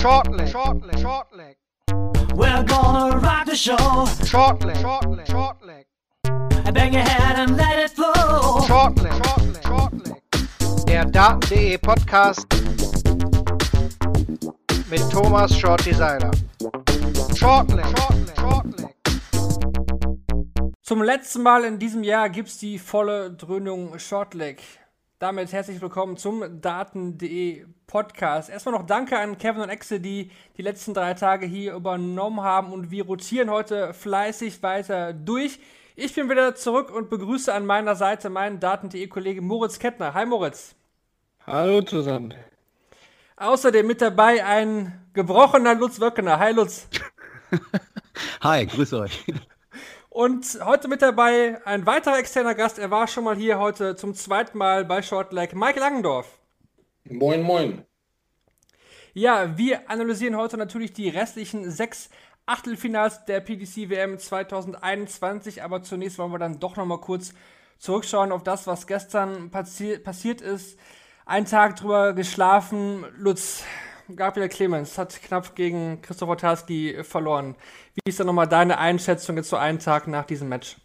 Shortleg, shortleg, shortleg. We're gonna rock the show. Shortleg, shortleg, shortleg. Bang your head and let it flow. Shortleg, shortleg, shortleg. Der Daten.de Podcast mit Thomas Shorty Seiler. Shortleg, shortleg, shortleg. Zum letzten Mal in diesem Jahr gibt's die volle Dröhnung Shortleg. Damit herzlich willkommen zum Daten.de Podcast. Erstmal noch Danke an Kevin und Exe, die die letzten drei Tage hier übernommen haben und wir rotieren heute fleißig weiter durch. Ich bin wieder zurück und begrüße an meiner Seite meinen Daten.de Kollegen Moritz Kettner. Hi Moritz. Hallo zusammen. Außerdem mit dabei ein gebrochener Lutz Wöckener. Hi Lutz. Hi, grüß euch. Und heute mit dabei ein weiterer externer Gast. Er war schon mal hier heute zum zweiten Mal bei Shortleg. Mike Langendorf. Moin, moin. Ja, wir analysieren heute natürlich die restlichen sechs Achtelfinals der PDC WM 2021. Aber zunächst wollen wir dann doch noch mal kurz zurückschauen auf das, was gestern passi passiert ist. Ein Tag drüber geschlafen. Lutz, Gabriel Clemens hat knapp gegen Christopher Tarski verloren. Wie ist da nochmal deine Einschätzung jetzt so einen Tag nach diesem Match?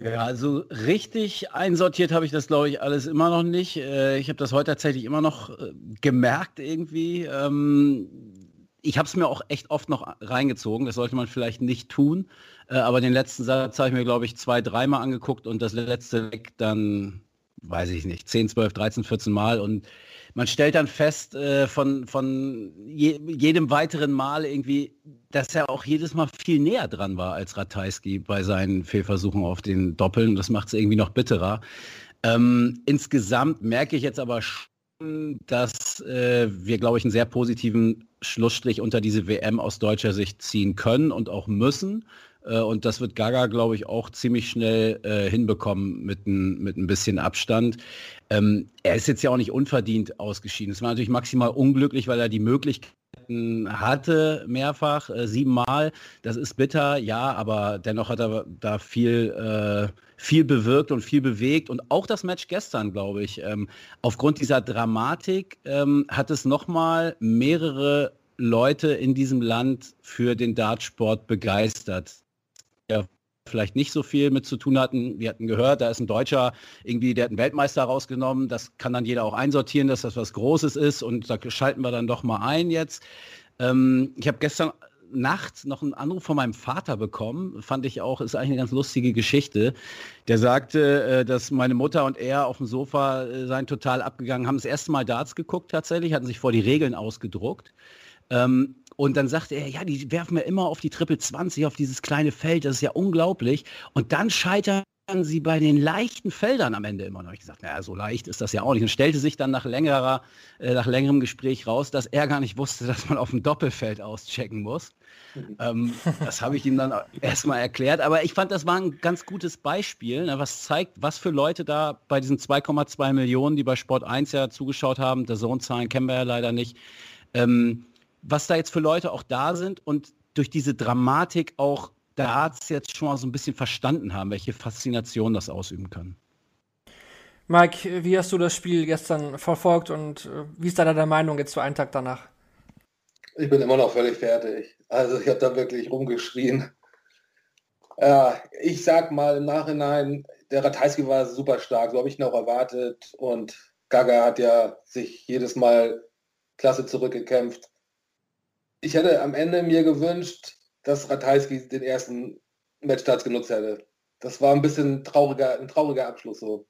Ja, also richtig einsortiert habe ich das, glaube ich, alles immer noch nicht. Äh, ich habe das heute tatsächlich immer noch äh, gemerkt irgendwie. Ähm, ich habe es mir auch echt oft noch reingezogen. Das sollte man vielleicht nicht tun. Äh, aber den letzten Satz habe ich mir, glaube ich, zwei, dreimal angeguckt und das letzte dann, weiß ich nicht, 10, 12, 13, 14 Mal. Und man stellt dann fest äh, von, von je, jedem weiteren Mal irgendwie, dass er auch jedes Mal viel näher dran war als Ratajski bei seinen Fehlversuchen auf den Doppeln. Das macht es irgendwie noch bitterer. Ähm, insgesamt merke ich jetzt aber schon, dass äh, wir, glaube ich, einen sehr positiven Schlussstrich unter diese WM aus deutscher Sicht ziehen können und auch müssen. Äh, und das wird Gaga, glaube ich, auch ziemlich schnell äh, hinbekommen mit ein, mit ein bisschen Abstand. Ähm, er ist jetzt ja auch nicht unverdient ausgeschieden. Es war natürlich maximal unglücklich, weil er die Möglichkeiten hatte, mehrfach, äh, siebenmal. Das ist bitter, ja, aber dennoch hat er da viel, äh, viel bewirkt und viel bewegt. Und auch das Match gestern, glaube ich, ähm, aufgrund dieser Dramatik ähm, hat es nochmal mehrere Leute in diesem Land für den Dartsport begeistert ja vielleicht nicht so viel mit zu tun hatten. Wir hatten gehört, da ist ein Deutscher, irgendwie, der hat einen Weltmeister rausgenommen. Das kann dann jeder auch einsortieren, dass das was Großes ist. Und da schalten wir dann doch mal ein jetzt. Ähm, ich habe gestern Nacht noch einen Anruf von meinem Vater bekommen, fand ich auch, ist eigentlich eine ganz lustige Geschichte. Der sagte, äh, dass meine Mutter und er auf dem Sofa äh, seien total abgegangen, haben das erste Mal Darts geguckt tatsächlich, hatten sich vor die Regeln ausgedruckt. Ähm, und dann sagte er, ja, die werfen ja immer auf die Triple 20, auf dieses kleine Feld, das ist ja unglaublich. Und dann scheitern sie bei den leichten Feldern am Ende immer noch. Ich gesagt, naja, so leicht ist das ja auch nicht. Und stellte sich dann nach längerer, äh, nach längerem Gespräch raus, dass er gar nicht wusste, dass man auf dem Doppelfeld auschecken muss. Ähm, das habe ich ihm dann erstmal erklärt. Aber ich fand, das war ein ganz gutes Beispiel, ne, was zeigt, was für Leute da bei diesen 2,2 Millionen, die bei Sport 1 ja zugeschaut haben, der Sohn-Zahlen kennen wir ja leider nicht, ähm, was da jetzt für Leute auch da sind und durch diese Dramatik auch der Arzt jetzt schon mal so ein bisschen verstanden haben, welche Faszination das ausüben kann. Mike, wie hast du das Spiel gestern verfolgt und äh, wie ist da deine Meinung jetzt zu einem Tag danach? Ich bin immer noch völlig fertig. Also ich habe da wirklich rumgeschrien. Ja, ich sag mal im Nachhinein, der Ratajski war super stark, so habe ich ihn auch erwartet und Gaga hat ja sich jedes Mal klasse zurückgekämpft ich hätte am Ende mir gewünscht, dass Ratajski den ersten Matchstarts genutzt hätte. Das war ein bisschen trauriger, ein trauriger Abschluss so.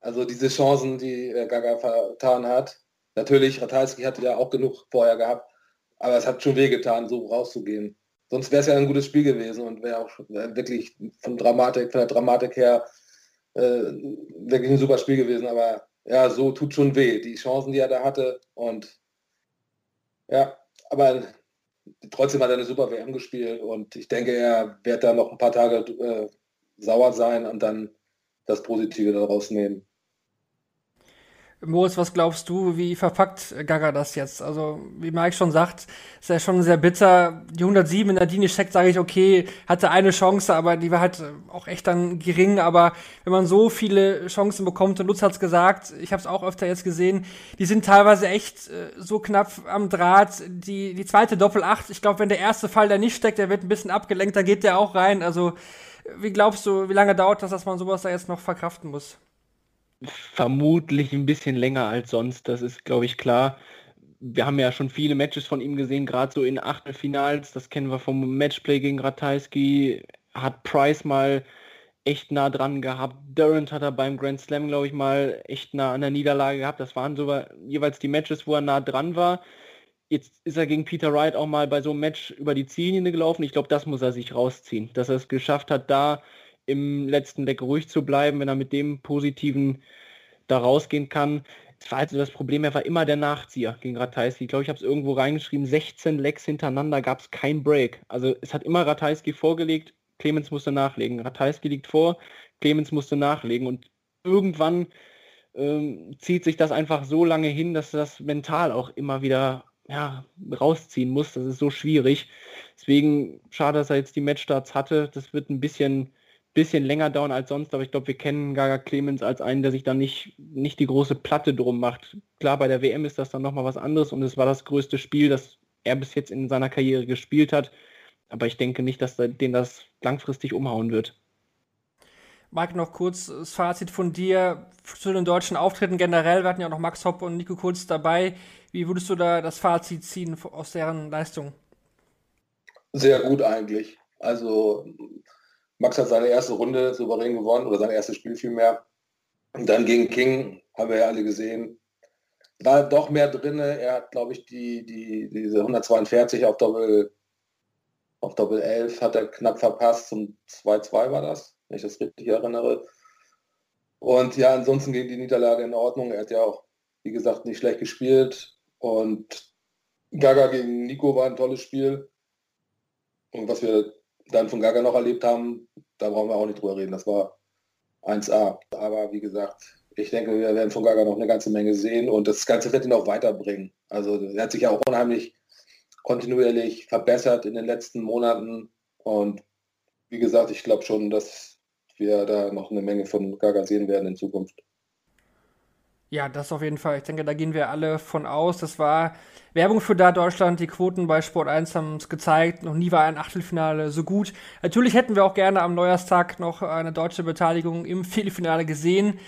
Also diese Chancen, die äh, Gaga vertan hat. Natürlich, Ratajski hatte ja auch genug vorher gehabt, aber es hat schon wehgetan, so rauszugehen. Sonst wäre es ja ein gutes Spiel gewesen und wäre auch wirklich von Dramatik, von der Dramatik her äh, wirklich ein super Spiel gewesen. Aber ja, so tut schon weh. Die Chancen, die er da hatte und ja, aber trotzdem hat er eine super WM gespielt und ich denke, er wird da noch ein paar Tage äh, sauer sein und dann das Positive daraus nehmen. Moritz, was glaubst du, wie verpackt Gaga das jetzt? Also, wie Mike schon sagt, ist ja schon sehr bitter. Die 107 in der Dini steckt, sage ich, okay, hatte eine Chance, aber die war halt auch echt dann gering. Aber wenn man so viele Chancen bekommt, und Lutz hat's gesagt, ich habe es auch öfter jetzt gesehen, die sind teilweise echt äh, so knapp am Draht. Die, die zweite Doppel-8, ich glaube, wenn der erste Fall da nicht steckt, der wird ein bisschen abgelenkt, dann geht der auch rein. Also, wie glaubst du, wie lange dauert das, dass man sowas da jetzt noch verkraften muss? Vermutlich ein bisschen länger als sonst, das ist, glaube ich, klar. Wir haben ja schon viele Matches von ihm gesehen, gerade so in Achtelfinals. Das kennen wir vom Matchplay gegen Ratajski. Hat Price mal echt nah dran gehabt. Durant hat er beim Grand Slam, glaube ich, mal echt nah an der Niederlage gehabt. Das waren so jeweils die Matches, wo er nah dran war. Jetzt ist er gegen Peter Wright auch mal bei so einem Match über die Ziellinie gelaufen. Ich glaube, das muss er sich rausziehen. Dass er es geschafft hat, da im letzten Deck ruhig zu bleiben, wenn er mit dem positiven da rausgehen kann. Das war also das Problem, er war immer der Nachzieher gegen Ratajski. Ich glaube, ich habe es irgendwo reingeschrieben, 16 Lecks hintereinander gab es kein Break. Also es hat immer Ratajski vorgelegt, Clemens musste nachlegen. Ratajski liegt vor, Clemens musste nachlegen und irgendwann ähm, zieht sich das einfach so lange hin, dass das mental auch immer wieder ja, rausziehen muss. Das ist so schwierig. Deswegen schade, dass er jetzt die Matchstarts hatte. Das wird ein bisschen bisschen länger dauern als sonst, aber ich glaube, wir kennen Gaga Clemens als einen, der sich dann nicht, nicht die große Platte drum macht. Klar, bei der WM ist das dann nochmal was anderes und es war das größte Spiel, das er bis jetzt in seiner Karriere gespielt hat. Aber ich denke nicht, dass den das langfristig umhauen wird. Mike, noch kurz das Fazit von dir zu den deutschen Auftritten generell. Wir hatten ja auch noch Max Hopp und Nico Kurz dabei. Wie würdest du da das Fazit ziehen aus deren Leistung? Sehr gut eigentlich. Also Max hat seine erste Runde souverän gewonnen oder sein erstes Spiel vielmehr. Und dann gegen King, haben wir ja alle gesehen, war doch mehr drin. Er hat, glaube ich, die, die, diese 142 auf Doppel, auf Doppel 11 hat er knapp verpasst. Zum 2-2 war das, wenn ich das richtig erinnere. Und ja, ansonsten ging die Niederlage in Ordnung. Er hat ja auch, wie gesagt, nicht schlecht gespielt. Und Gaga gegen Nico war ein tolles Spiel. Und was wir dann von Gaga noch erlebt haben, da brauchen wir auch nicht drüber reden. Das war 1A. Aber wie gesagt, ich denke, wir werden von Gaga noch eine ganze Menge sehen und das Ganze wird ihn auch weiterbringen. Also er hat sich ja auch unheimlich kontinuierlich verbessert in den letzten Monaten und wie gesagt, ich glaube schon, dass wir da noch eine Menge von Gaga sehen werden in Zukunft. Ja, das auf jeden Fall. Ich denke, da gehen wir alle von aus. Das war Werbung für da Deutschland. Die Quoten bei Sport 1 haben es gezeigt. Noch nie war ein Achtelfinale so gut. Natürlich hätten wir auch gerne am Neujahrstag noch eine deutsche Beteiligung im Viertelfinale gesehen.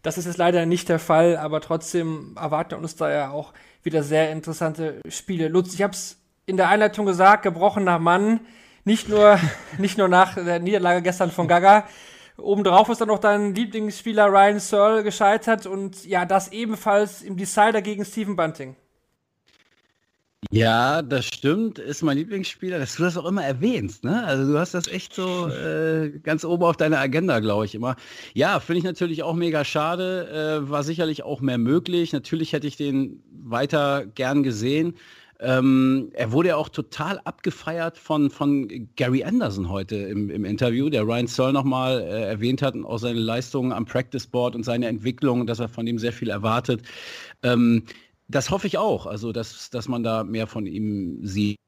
Das ist jetzt leider nicht der Fall, aber trotzdem erwarten uns da ja auch wieder sehr interessante Spiele. Lutz, ich habe es in der Einleitung gesagt, gebrochener Mann. Nicht nur, nicht nur nach der Niederlage gestern von Gaga, Obendrauf ist dann noch dein Lieblingsspieler Ryan Searle gescheitert und ja, das ebenfalls im Decider gegen Stephen Bunting. Ja, das stimmt, ist mein Lieblingsspieler, dass du das auch immer erwähnst, ne? Also du hast das echt so äh, ganz oben auf deiner Agenda, glaube ich immer. Ja, finde ich natürlich auch mega schade, äh, war sicherlich auch mehr möglich. Natürlich hätte ich den weiter gern gesehen. Ähm, er wurde ja auch total abgefeiert von, von Gary Anderson heute im, im Interview, der Ryan Searle nochmal äh, erwähnt hat und auch seine Leistungen am Practice Board und seine Entwicklung, dass er von ihm sehr viel erwartet. Ähm, das hoffe ich auch, also dass, dass man da mehr von ihm sieht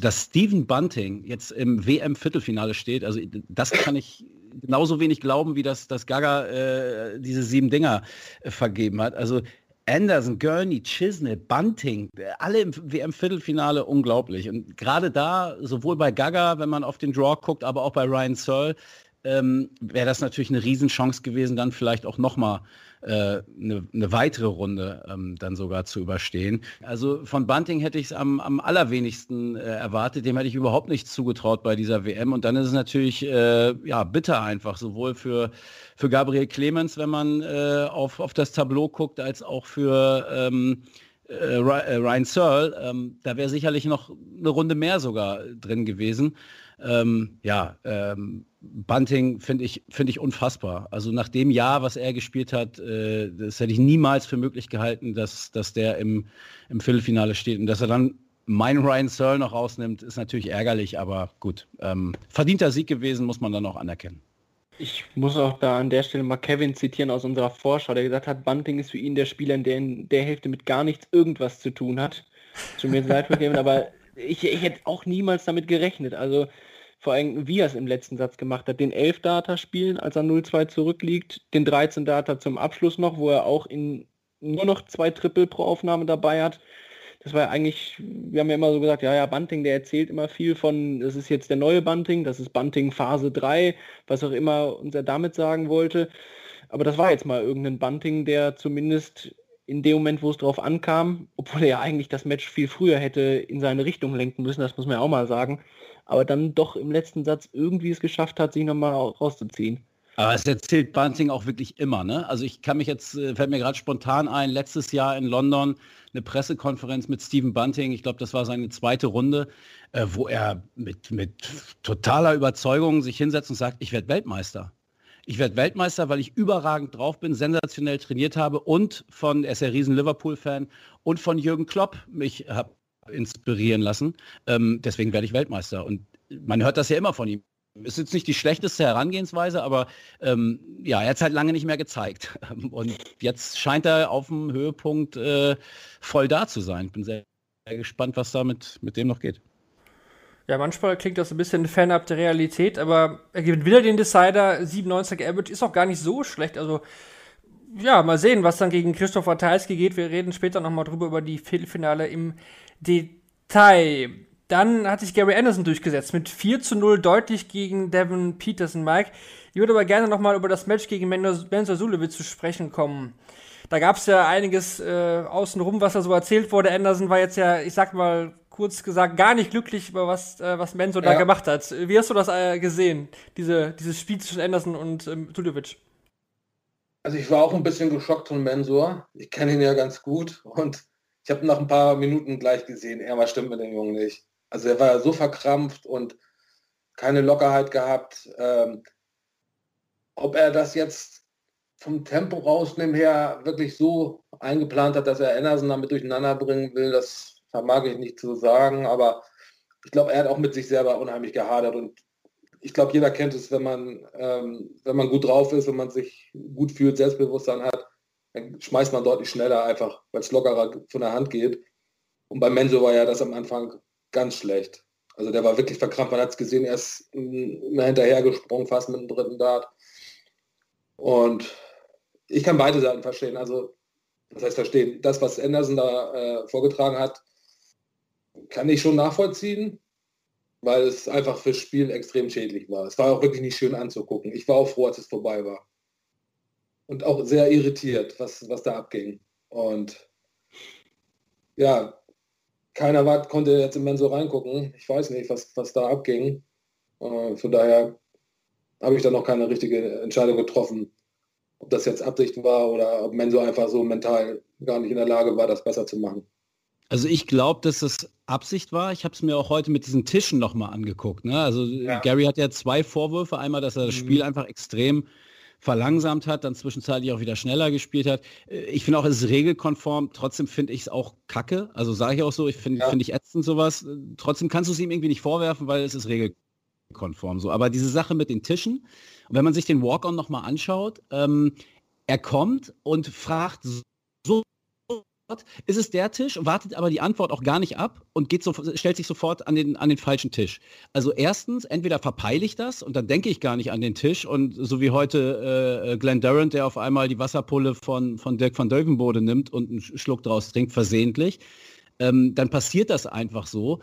dass Steven Bunting jetzt im WM-Viertelfinale steht, also das kann ich genauso wenig glauben, wie dass, dass Gaga äh, diese sieben Dinger äh, vergeben hat. Also Anderson, Gurney, Chisney, Bunting, alle im WM-Viertelfinale unglaublich. Und gerade da, sowohl bei Gaga, wenn man auf den Draw guckt, aber auch bei Ryan Searle, ähm, wäre das natürlich eine Riesenchance gewesen, dann vielleicht auch nochmal eine, eine weitere Runde ähm, dann sogar zu überstehen. Also von Bunting hätte ich es am, am allerwenigsten äh, erwartet. Dem hätte ich überhaupt nicht zugetraut bei dieser WM. Und dann ist es natürlich äh, ja, bitter einfach, sowohl für, für Gabriel Clemens, wenn man äh, auf, auf das Tableau guckt, als auch für ähm, äh, äh, Ryan Searle. Ähm, da wäre sicherlich noch eine Runde mehr sogar drin gewesen. Ähm, ja, ähm, Bunting finde ich, find ich unfassbar. Also nach dem Jahr, was er gespielt hat, äh, das hätte ich niemals für möglich gehalten, dass, dass der im, im Viertelfinale steht. Und dass er dann meinen Ryan Searle noch rausnimmt, ist natürlich ärgerlich, aber gut. Ähm, verdienter Sieg gewesen, muss man dann auch anerkennen. Ich muss auch da an der Stelle mal Kevin zitieren aus unserer Vorschau, der gesagt hat, Bunting ist für ihn der Spieler, der in der Hälfte mit gar nichts irgendwas zu tun hat. Tut mir leid Kevin, aber ich, ich hätte auch niemals damit gerechnet. Also vor allem, wie er es im letzten Satz gemacht hat, den 11 Data spielen, als er 0-2 zurückliegt, den 13 Data zum Abschluss noch, wo er auch in nur noch zwei Triple pro Aufnahme dabei hat. Das war ja eigentlich, wir haben ja immer so gesagt, ja, ja, Bunting, der erzählt immer viel von, das ist jetzt der neue Bunting, das ist Bunting Phase 3, was auch immer uns er damit sagen wollte. Aber das war jetzt mal irgendein Bunting, der zumindest in dem Moment, wo es drauf ankam, obwohl er ja eigentlich das Match viel früher hätte in seine Richtung lenken müssen, das muss man ja auch mal sagen, aber dann doch im letzten Satz irgendwie es geschafft hat, sich nochmal rauszuziehen. Aber es erzählt Bunting auch wirklich immer, ne? Also ich kann mich jetzt, äh, fällt mir gerade spontan ein, letztes Jahr in London eine Pressekonferenz mit Stephen Bunting, ich glaube, das war seine zweite Runde, äh, wo er mit, mit totaler Überzeugung sich hinsetzt und sagt, ich werde Weltmeister. Ich werde Weltmeister, weil ich überragend drauf bin, sensationell trainiert habe und von, er ist ja riesen Liverpool-Fan, und von Jürgen Klopp mich habe inspirieren lassen. Ähm, deswegen werde ich Weltmeister. Und man hört das ja immer von ihm. Ist jetzt nicht die schlechteste Herangehensweise, aber ähm, ja, er hat es halt lange nicht mehr gezeigt. Und jetzt scheint er auf dem Höhepunkt äh, voll da zu sein. Bin sehr, sehr gespannt, was da mit, dem noch geht. Ja, manchmal klingt das ein bisschen fernab der Realität, aber er gewinnt wieder den Decider. 97 Average ist auch gar nicht so schlecht. Also, ja, mal sehen, was dann gegen Christoph Ratajski geht. Wir reden später nochmal drüber, über die Viertelfinale im Detail. Dann hat sich Gary Anderson durchgesetzt mit 4 zu 0 deutlich gegen Devin Peterson, Mike. Ich würde aber gerne nochmal über das Match gegen Benzo Sulewitz zu sprechen kommen. Da gab es ja einiges äh, außenrum, was da so erzählt wurde. Anderson war jetzt ja, ich sag mal kurz gesagt, gar nicht glücklich über was, äh, was Menzo ja. da gemacht hat. Wie hast du das äh, gesehen, diese, dieses Spiel zwischen Anderson und ähm, Sulewitz? Also ich war auch ein bisschen geschockt von Mensur. Ich kenne ihn ja ganz gut und ich habe nach ein paar Minuten gleich gesehen, er was stimmt mit dem Jungen nicht. Also er war so verkrampft und keine Lockerheit gehabt. Ähm, ob er das jetzt vom Tempo rausnehmen her wirklich so eingeplant hat, dass er Anderson damit durcheinander bringen will, das vermag ich nicht zu sagen. Aber ich glaube, er hat auch mit sich selber unheimlich gehadert und ich glaube, jeder kennt es, wenn man, ähm, wenn man gut drauf ist, wenn man sich gut fühlt, Selbstbewusstsein hat, dann schmeißt man deutlich schneller einfach, weil es lockerer von der Hand geht. Und bei Menso war ja das am Anfang ganz schlecht. Also der war wirklich verkrampft. Man hat es gesehen, er ist immer hinterher gesprungen, fast mit dem dritten Dart. Und ich kann beide Seiten verstehen. Also, das heißt verstehen, das, was Anderson da äh, vorgetragen hat, kann ich schon nachvollziehen, weil es einfach fürs Spiel extrem schädlich war. Es war auch wirklich nicht schön anzugucken. Ich war auch froh, als es vorbei war. Und auch sehr irritiert, was, was da abging. Und ja, keiner war, konnte jetzt im Mensur reingucken. Ich weiß nicht, was, was da abging. Äh, von daher habe ich da noch keine richtige Entscheidung getroffen, ob das jetzt Absicht war oder ob Menso einfach so mental gar nicht in der Lage war, das besser zu machen. Also ich glaube, dass das Absicht war. Ich habe es mir auch heute mit diesen Tischen nochmal angeguckt. Ne? Also ja. Gary hat ja zwei Vorwürfe. Einmal, dass er das mhm. Spiel einfach extrem verlangsamt hat, dann zwischenzeitlich auch wieder schneller gespielt hat. Äh, ich finde auch, es ist regelkonform. Trotzdem finde ich es auch kacke. Also sage ich auch so, ich finde ja. find ich ätzend sowas. Trotzdem kannst du es ihm irgendwie nicht vorwerfen, weil es ist regelkonform so. Aber diese Sache mit den Tischen, wenn man sich den Walk-On nochmal anschaut, ähm, er kommt und fragt so ist es der Tisch, wartet aber die Antwort auch gar nicht ab und geht so, stellt sich sofort an den, an den falschen Tisch. Also erstens, entweder verpeile ich das und dann denke ich gar nicht an den Tisch und so wie heute äh, Glenn Durant, der auf einmal die Wasserpulle von, von Dirk van Dölvenbode nimmt und einen Schluck draus trinkt, versehentlich, ähm, dann passiert das einfach so.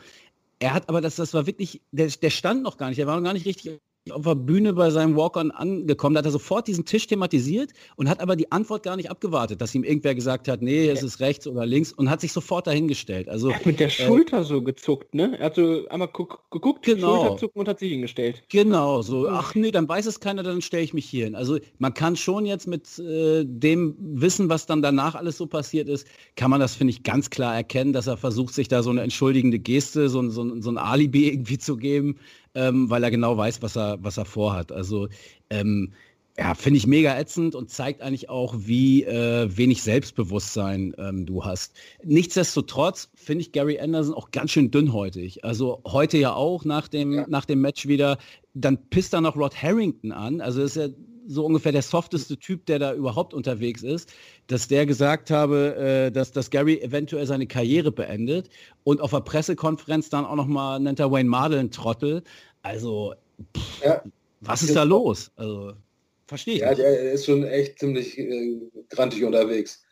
Er hat aber, das, das war wirklich, der, der stand noch gar nicht, der war noch gar nicht richtig auf der Bühne bei seinem Walk-On angekommen. Da hat er sofort diesen Tisch thematisiert und hat aber die Antwort gar nicht abgewartet, dass ihm irgendwer gesagt hat, nee, es ist rechts oder links und hat sich sofort dahingestellt. Also, er hat mit der äh, Schulter so gezuckt, ne? Er hat so einmal geguckt, genau. Schulter zucken und hat sich hingestellt. Genau, so, ach nee, dann weiß es keiner, dann stelle ich mich hier hin. Also man kann schon jetzt mit äh, dem Wissen, was dann danach alles so passiert ist, kann man das, finde ich, ganz klar erkennen, dass er versucht, sich da so eine entschuldigende Geste, so, so, so ein Alibi irgendwie zu geben, ähm, weil er genau weiß, was er, was er vorhat. Also ähm, ja, finde ich mega ätzend und zeigt eigentlich auch, wie äh, wenig Selbstbewusstsein ähm, du hast. Nichtsdestotrotz finde ich Gary Anderson auch ganz schön dünnhäutig. Also heute ja auch nach dem, ja. nach dem Match wieder, dann pisst er noch Rod Harrington an. Also ist ja so ungefähr der softeste Typ, der da überhaupt unterwegs ist, dass der gesagt habe, äh, dass, dass Gary eventuell seine Karriere beendet und auf der Pressekonferenz dann auch nochmal nennt er Wayne Mardell einen Trottel. Also, pff, ja. was ist da los? Also, Verstehe ich. Ja, der ist schon echt ziemlich äh, grantig unterwegs.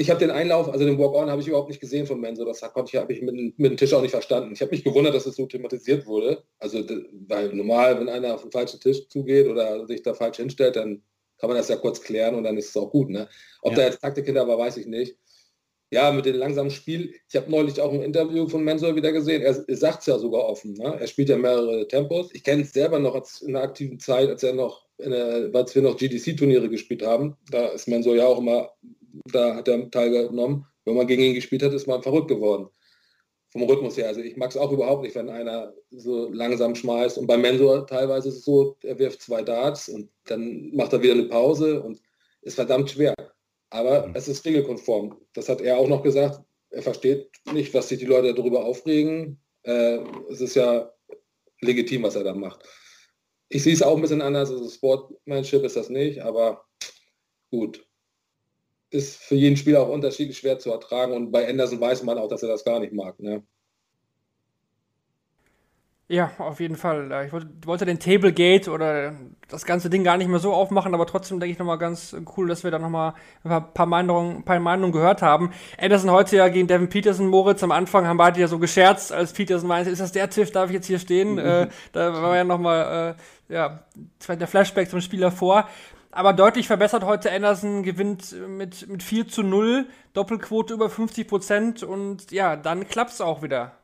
Ich habe den Einlauf, also den Walk-On habe ich überhaupt nicht gesehen von Menso. Das habe ich, hab ich mit, mit, dem Tisch auch nicht verstanden. Ich habe mich gewundert, dass es so thematisiert wurde. Also, weil normal, wenn einer auf den falschen Tisch zugeht oder sich da falsch hinstellt, dann kann man das ja kurz klären und dann ist es auch gut. Ne? Ob ja. da jetzt Taktik hinter war, weiß ich nicht. Ja, mit dem langsamen Spiel. Ich habe neulich auch ein Interview von Mensor wieder gesehen. Er, er sagt es ja sogar offen. Ne? Er spielt ja mehrere Tempos. Ich kenne es selber noch als in der aktiven Zeit, als er noch der, als wir noch GDC-Turniere gespielt haben, da ist man so ja auch immer, da hat er teilgenommen. Wenn man gegen ihn gespielt hat, ist man verrückt geworden. Vom Rhythmus her. Also ich mag es auch überhaupt nicht, wenn einer so langsam schmeißt. Und beim Mensor teilweise ist es so, er wirft zwei Darts und dann macht er wieder eine Pause und ist verdammt schwer. Aber mhm. es ist regelkonform. Das hat er auch noch gesagt. Er versteht nicht, was sich die Leute darüber aufregen. Äh, es ist ja legitim, was er da macht. Ich sehe es auch ein bisschen anders, also Sportmanship ist das nicht, aber gut. Ist für jeden Spieler auch unterschiedlich schwer zu ertragen und bei Anderson weiß man auch, dass er das gar nicht mag. Ne? Ja, auf jeden Fall. Ich wollte den Tablegate oder das ganze Ding gar nicht mehr so aufmachen, aber trotzdem denke ich nochmal ganz cool, dass wir da nochmal ein paar Meinungen, paar Meinungen gehört haben. Anderson heute ja gegen Devin Peterson, Moritz, am Anfang haben beide ja so gescherzt, als Peterson meinte, ist das der Tiff, darf ich jetzt hier stehen? Mhm. Äh, da war ja nochmal, äh, ja, der Flashback zum Spieler vor. Aber deutlich verbessert heute Anderson, gewinnt mit, mit 4 zu 0, Doppelquote über 50 Prozent und ja, dann klappt's auch wieder.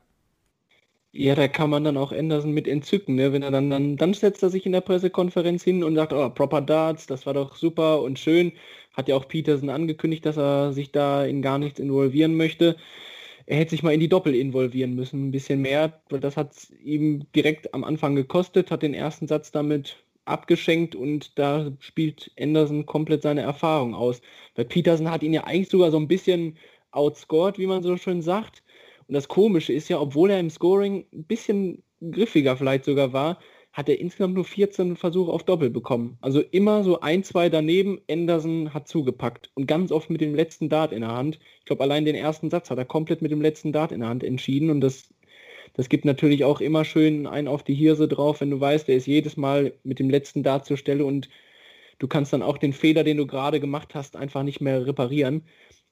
Ja, da kann man dann auch Anderson mit entzücken, ne? Wenn er dann, dann, dann setzt er sich in der Pressekonferenz hin und sagt, oh, proper Darts, das war doch super und schön. Hat ja auch Peterson angekündigt, dass er sich da in gar nichts involvieren möchte. Er hätte sich mal in die Doppel involvieren müssen, ein bisschen mehr, weil das hat ihm direkt am Anfang gekostet, hat den ersten Satz damit abgeschenkt und da spielt Anderson komplett seine Erfahrung aus. Weil Peterson hat ihn ja eigentlich sogar so ein bisschen outscored, wie man so schön sagt und das Komische ist ja, obwohl er im Scoring ein bisschen griffiger vielleicht sogar war, hat er insgesamt nur 14 Versuche auf Doppel bekommen. Also immer so ein, zwei daneben. Anderson hat zugepackt und ganz oft mit dem letzten Dart in der Hand. Ich glaube, allein den ersten Satz hat er komplett mit dem letzten Dart in der Hand entschieden und das, das gibt natürlich auch immer schön einen auf die Hirse drauf, wenn du weißt, der ist jedes Mal mit dem letzten Dart zur Stelle und du kannst dann auch den Fehler, den du gerade gemacht hast, einfach nicht mehr reparieren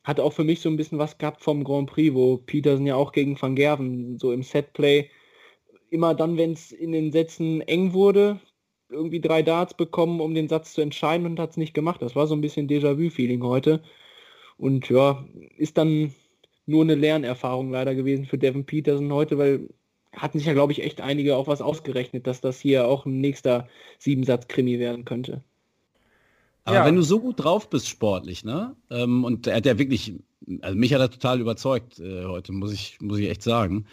hat auch für mich so ein bisschen was gehabt vom Grand Prix, wo Peterson ja auch gegen Van Gerven so im Setplay immer dann, wenn es in den Sätzen eng wurde, irgendwie drei Darts bekommen, um den Satz zu entscheiden und hat es nicht gemacht. Das war so ein bisschen Déjà-vu-Feeling heute. Und ja, ist dann nur eine Lernerfahrung leider gewesen für Devin Peterson heute, weil hatten sich ja, glaube ich, echt einige auch was ausgerechnet, dass das hier auch ein nächster Siebensatz-Krimi werden könnte. Aber ja. wenn du so gut drauf bist sportlich, ne? Ähm, und er hat ja wirklich, also mich hat er total überzeugt äh, heute, muss ich, muss ich echt sagen.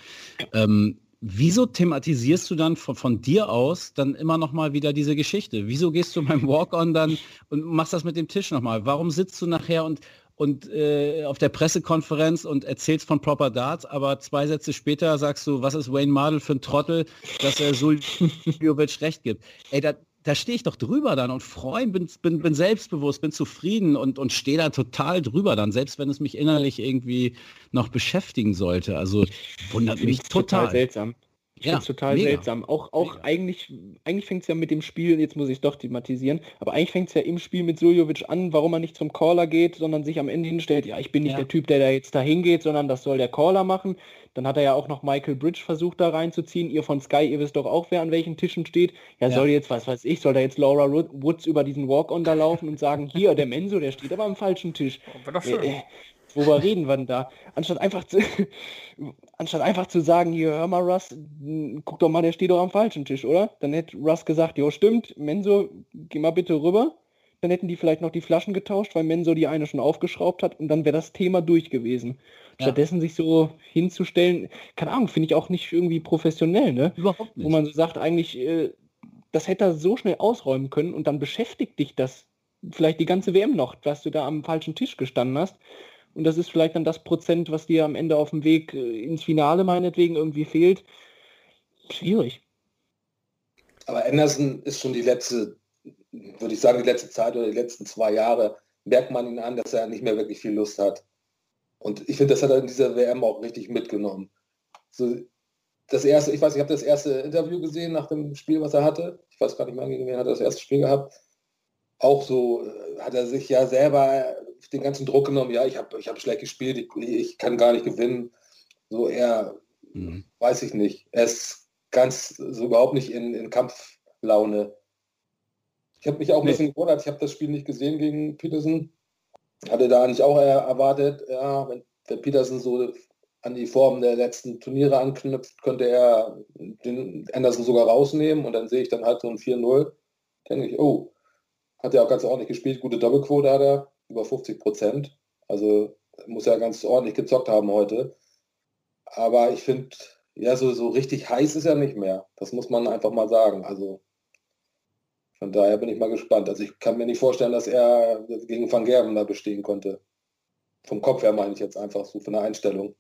Ähm, wieso thematisierst du dann von, von, dir aus dann immer noch mal wieder diese Geschichte? Wieso gehst du beim Walk-On dann und machst das mit dem Tisch noch mal? Warum sitzt du nachher und und äh, auf der Pressekonferenz und erzählst von Proper Darts, aber zwei Sätze später sagst du, was ist Wayne Mardell für ein Trottel, dass er Suljovic recht gibt. Ey, da, da stehe ich doch drüber dann und freue bin, bin, bin selbstbewusst, bin zufrieden und, und stehe da total drüber dann, selbst wenn es mich innerlich irgendwie noch beschäftigen sollte. Also wundert mich total. total seltsam. Ich ja, finde es total mega. seltsam. Auch, auch mega. eigentlich, eigentlich fängt es ja mit dem Spiel, jetzt muss ich doch thematisieren, aber eigentlich fängt es ja im Spiel mit Suljovic an, warum er nicht zum Caller geht, sondern sich am Ende hinstellt, ja, ich bin nicht ja. der Typ, der da jetzt dahin geht, sondern das soll der Caller machen. Dann hat er ja auch noch Michael Bridge versucht da reinzuziehen. Ihr von Sky, ihr wisst doch auch, wer an welchen Tischen steht. Ja, ja. soll jetzt, was weiß ich, soll da jetzt Laura Woods über diesen Walk-On da laufen und sagen, hier, der Menso, der steht aber am falschen Tisch. Oh, doch schön. Äh, worüber reden wir denn da? Anstatt einfach zu, anstatt einfach zu sagen, hier, hör mal, Russ, guck doch mal, der steht doch am falschen Tisch, oder? Dann hätte Russ gesagt, jo, stimmt, Menso, geh mal bitte rüber. Dann hätten die vielleicht noch die Flaschen getauscht, weil Menso die eine schon aufgeschraubt hat und dann wäre das Thema durch gewesen. Ja. Stattdessen sich so hinzustellen, keine Ahnung, finde ich auch nicht irgendwie professionell, ne? Überhaupt nicht. Wo man so sagt, eigentlich, äh, das hätte er so schnell ausräumen können und dann beschäftigt dich das vielleicht die ganze WM noch, dass du da am falschen Tisch gestanden hast. Und das ist vielleicht dann das Prozent, was dir am Ende auf dem Weg äh, ins Finale meinetwegen irgendwie fehlt. Schwierig. Aber Anderson ist schon die letzte, würde ich sagen, die letzte Zeit oder die letzten zwei Jahre, merkt man ihn an, dass er nicht mehr wirklich viel Lust hat. Und ich finde, das hat er in dieser WM auch richtig mitgenommen. So, das erste, ich weiß, ich habe das erste Interview gesehen nach dem Spiel, was er hatte. Ich weiß gar nicht mehr, gegen wen hat er das erste Spiel gehabt. Auch so äh, hat er sich ja selber den ganzen Druck genommen. Ja, ich habe ich hab schlecht gespielt, ich, ich kann gar nicht gewinnen. So eher, mhm. weiß ich nicht. Er ist ganz so überhaupt nicht in, in Kampflaune. Ich habe mich auch ein nee. bisschen gewundert, ich habe das Spiel nicht gesehen gegen Peterson. Hatte da nicht auch erwartet, ja, wenn, wenn Peterson so an die Form der letzten Turniere anknüpft, könnte er den Anderson sogar rausnehmen und dann sehe ich dann halt so ein 4-0. Denke ich, oh, hat er auch ganz ordentlich gespielt, gute Doppelquote hat er, über 50 Prozent. Also muss er ganz ordentlich gezockt haben heute. Aber ich finde, ja, so, so richtig heiß ist er nicht mehr. Das muss man einfach mal sagen. Also von daher bin ich mal gespannt. Also ich kann mir nicht vorstellen, dass er gegen Van Gerven da bestehen konnte. Vom Kopf her meine ich jetzt einfach so von der Einstellung.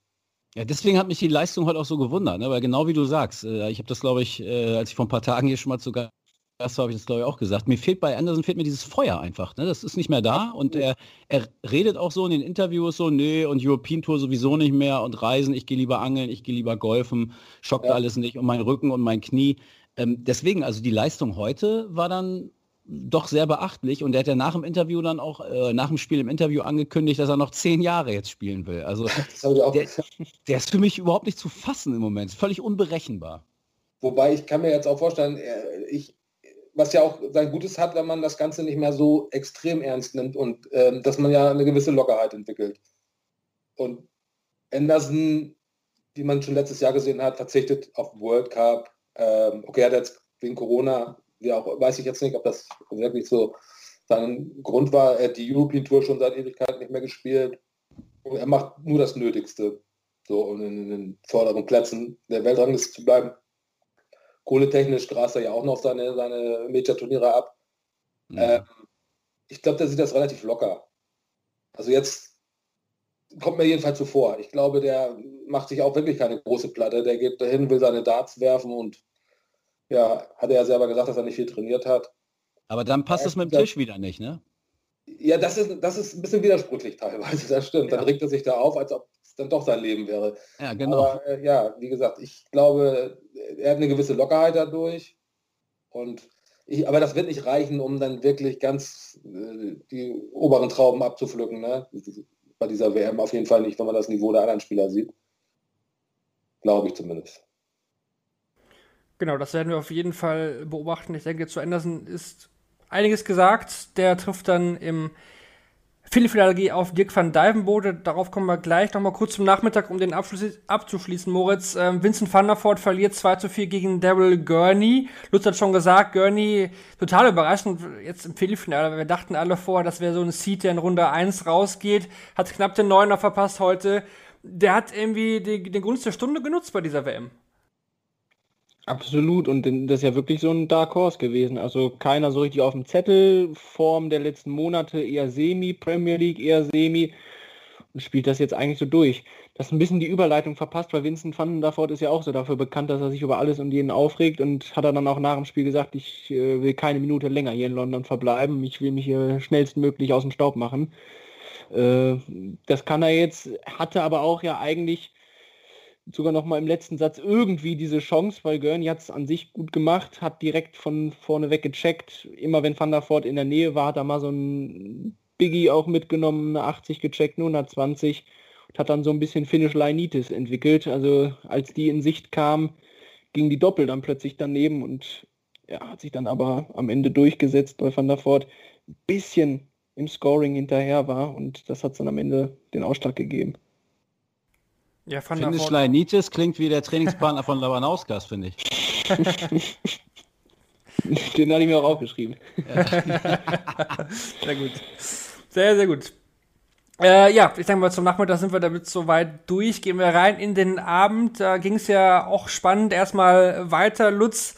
Ja, deswegen hat mich die Leistung halt auch so gewundert, ne? weil genau wie du sagst, äh, ich habe das glaube ich, äh, als ich vor ein paar Tagen hier schon mal zu war, habe ich das glaube ich auch gesagt, mir fehlt bei Anderson fehlt mir dieses Feuer einfach, ne? das ist nicht mehr da und er, er redet auch so in den Interviews so, nee und European Tour sowieso nicht mehr und Reisen, ich gehe lieber angeln, ich gehe lieber golfen, schockt ja. alles nicht und mein Rücken und mein Knie. Ähm, deswegen, also die Leistung heute war dann doch sehr beachtlich und der hat ja nach dem Interview dann auch, äh, nach dem Spiel im Interview angekündigt, dass er noch zehn Jahre jetzt spielen will. Also der, der, ist für mich überhaupt nicht zu fassen im Moment, völlig unberechenbar. Wobei ich kann mir jetzt auch vorstellen, ich, was ja auch sein Gutes hat, wenn man das Ganze nicht mehr so extrem ernst nimmt und ähm, dass man ja eine gewisse Lockerheit entwickelt. Und Anderson, wie man schon letztes Jahr gesehen hat, verzichtet auf World Cup. Ähm, okay, er hat jetzt wegen Corona wie auch, weiß ich jetzt nicht, ob das wirklich so sein Grund war. Er hat die European Tour schon seit Ewigkeit nicht mehr gespielt. Und er macht nur das Nötigste, so um in, in den vorderen Plätzen der Weltrangliste zu bleiben. Kohletechnisch grast er ja auch noch seine, seine Major-Turniere ab. Mhm. Ähm, ich glaube, der sieht das relativ locker. Also jetzt kommt mir jedenfalls so vor. Ich glaube, der macht sich auch wirklich keine große Platte. Der geht dahin, will seine Darts werfen und ja, hat er ja selber gesagt, dass er nicht viel trainiert hat. Aber dann passt es mit dem Tisch wieder nicht, ne? Ja, das ist, das ist ein bisschen widersprüchlich teilweise, das stimmt. Dann ja. regt er sich da auf, als ob es dann doch sein Leben wäre. Ja, genau. Aber äh, ja, wie gesagt, ich glaube, er hat eine gewisse Lockerheit dadurch. Und ich, aber das wird nicht reichen, um dann wirklich ganz äh, die oberen Trauben abzupflücken. Ne? Bei dieser WM auf jeden Fall nicht, wenn man das Niveau der anderen Spieler sieht. Glaube ich zumindest. Genau, das werden wir auf jeden Fall beobachten. Ich denke, zu Anderson ist einiges gesagt. Der trifft dann im Viertelfinale auf Dirk van Dijvenbode. Darauf kommen wir gleich noch mal kurz zum Nachmittag, um den Abschluss abzuschließen. Moritz, ähm, Vincent van der Voort verliert 2 zu 4 gegen Daryl Gurney. Lutz hat schon gesagt, Gurney total überraschend jetzt im Viertelfinale. Wir dachten alle vorher, das wäre so ein Seed, der in Runde 1 rausgeht. Hat knapp den Neuner verpasst heute. Der hat irgendwie die, den Gunst der Stunde genutzt bei dieser WM. Absolut, und das ist ja wirklich so ein Dark Horse gewesen. Also keiner so richtig auf dem Zettel, Form der letzten Monate eher Semi, Premier League eher Semi und spielt das jetzt eigentlich so durch. Das ist ein bisschen die Überleitung verpasst, weil Vincent van der Voort ist ja auch so dafür bekannt, dass er sich über alles und jeden aufregt und hat er dann auch nach dem Spiel gesagt, ich äh, will keine Minute länger hier in London verbleiben, ich will mich hier schnellstmöglich aus dem Staub machen. Äh, das kann er jetzt, hatte aber auch ja eigentlich sogar noch mal im letzten Satz irgendwie diese Chance, weil Gurney hat es an sich gut gemacht, hat direkt von vorne weg gecheckt. Immer wenn Van der Voort in der Nähe war, hat er mal so ein Biggie auch mitgenommen, eine 80 gecheckt, nur 120 und hat dann so ein bisschen Finish Leinitis entwickelt. Also als die in Sicht kam, ging die Doppel dann plötzlich daneben und ja, hat sich dann aber am Ende durchgesetzt, weil Van der Voort ein bisschen im Scoring hinterher war und das hat dann am Ende den Ausschlag gegeben. Ja, von Finish Leinitis klingt wie der Trainingspartner von Labanauskas, finde ich. Den hatte ich mir auch aufgeschrieben. sehr gut. Sehr, sehr gut. Äh, ja, ich denke mal, zum Nachmittag sind wir damit soweit durch. Gehen wir rein in den Abend. Da ging es ja auch spannend erstmal weiter. Lutz,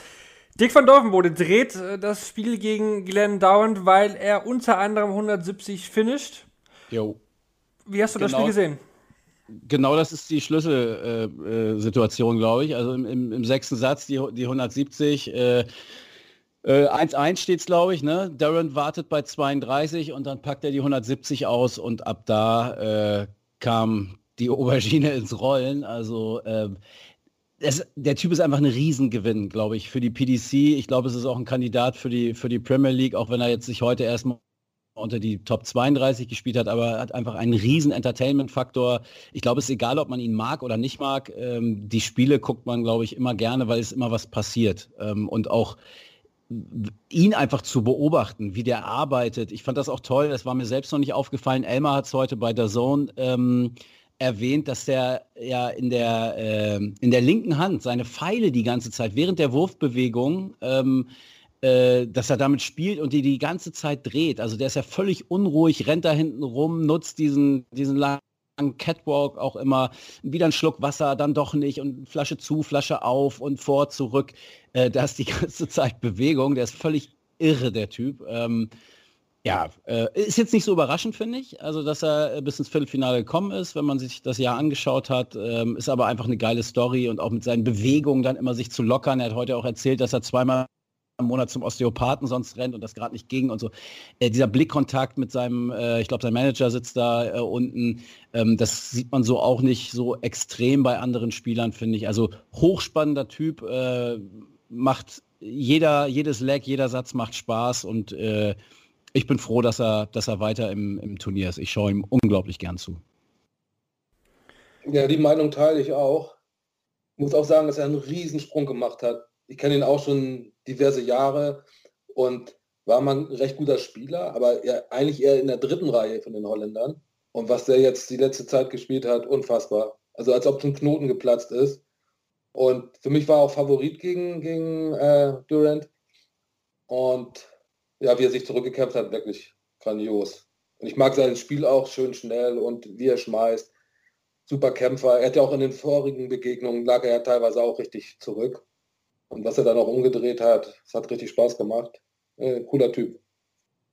Dick van Dolvenbode dreht äh, das Spiel gegen Glenn Dowand, weil er unter anderem 170 finisht. Jo. Wie hast du das Genau. Spiel gesehen? Genau das ist die Schlüsselsituation, äh, Situation, glaube ich. Also im, im, im sechsten Satz die, die 170. Äh, äh, 1-1 steht es, glaube ich. Ne? Durant wartet bei 32 und dann packt er die 170 aus und ab da äh, kam die Aubergine ins Rollen. Also ähm, es, der Typ ist einfach ein Riesengewinn, glaube ich, für die PDC. Ich glaube, es ist auch ein Kandidat für die, für die Premier League, auch wenn er jetzt sich heute erstmal unter die Top 32 gespielt hat, aber er hat einfach einen riesen Entertainment-Faktor. Ich glaube, es ist egal, ob man ihn mag oder nicht mag. Ähm, die Spiele guckt man, glaube ich, immer gerne, weil es immer was passiert. Ähm, und auch ihn einfach zu beobachten, wie der arbeitet. Ich fand das auch toll, das war mir selbst noch nicht aufgefallen. Elmar hat es heute bei der Zone ähm, erwähnt, dass der ja in der, ähm, in der linken Hand seine Pfeile die ganze Zeit während der Wurfbewegung ähm, äh, dass er damit spielt und die die ganze Zeit dreht. Also der ist ja völlig unruhig, rennt da hinten rum, nutzt diesen, diesen langen Catwalk auch immer, wieder ein Schluck Wasser, dann doch nicht und Flasche zu, Flasche auf und vor, zurück. Äh, da ist die ganze Zeit Bewegung, der ist völlig irre, der Typ. Ähm, ja, äh, ist jetzt nicht so überraschend, finde ich, also dass er bis ins Viertelfinale gekommen ist, wenn man sich das Jahr angeschaut hat, ähm, ist aber einfach eine geile Story und auch mit seinen Bewegungen dann immer sich zu lockern. Er hat heute auch erzählt, dass er zweimal im Monat zum Osteopathen sonst rennt und das gerade nicht ging und so. Äh, dieser Blickkontakt mit seinem, äh, ich glaube, sein Manager sitzt da äh, unten, ähm, das sieht man so auch nicht so extrem bei anderen Spielern, finde ich. Also hochspannender Typ, äh, macht jeder, jedes Leg, jeder Satz macht Spaß und äh, ich bin froh, dass er, dass er weiter im, im Turnier ist. Ich schaue ihm unglaublich gern zu. Ja, die Meinung teile ich auch. Muss auch sagen, dass er einen Riesensprung gemacht hat. Ich kenne ihn auch schon diverse Jahre und war mal ein recht guter Spieler, aber ja, eigentlich eher in der dritten Reihe von den Holländern. Und was der jetzt die letzte Zeit gespielt hat, unfassbar. Also als ob ein Knoten geplatzt ist. Und für mich war er auch Favorit gegen, gegen äh, Durant. Und ja, wie er sich zurückgekämpft hat, wirklich grandios. Und ich mag sein Spiel auch schön schnell und wie er schmeißt. Super Kämpfer. Er hat ja auch in den vorigen Begegnungen lag er ja teilweise auch richtig zurück. Und was er dann auch umgedreht hat, es hat richtig Spaß gemacht. Äh, cooler Typ.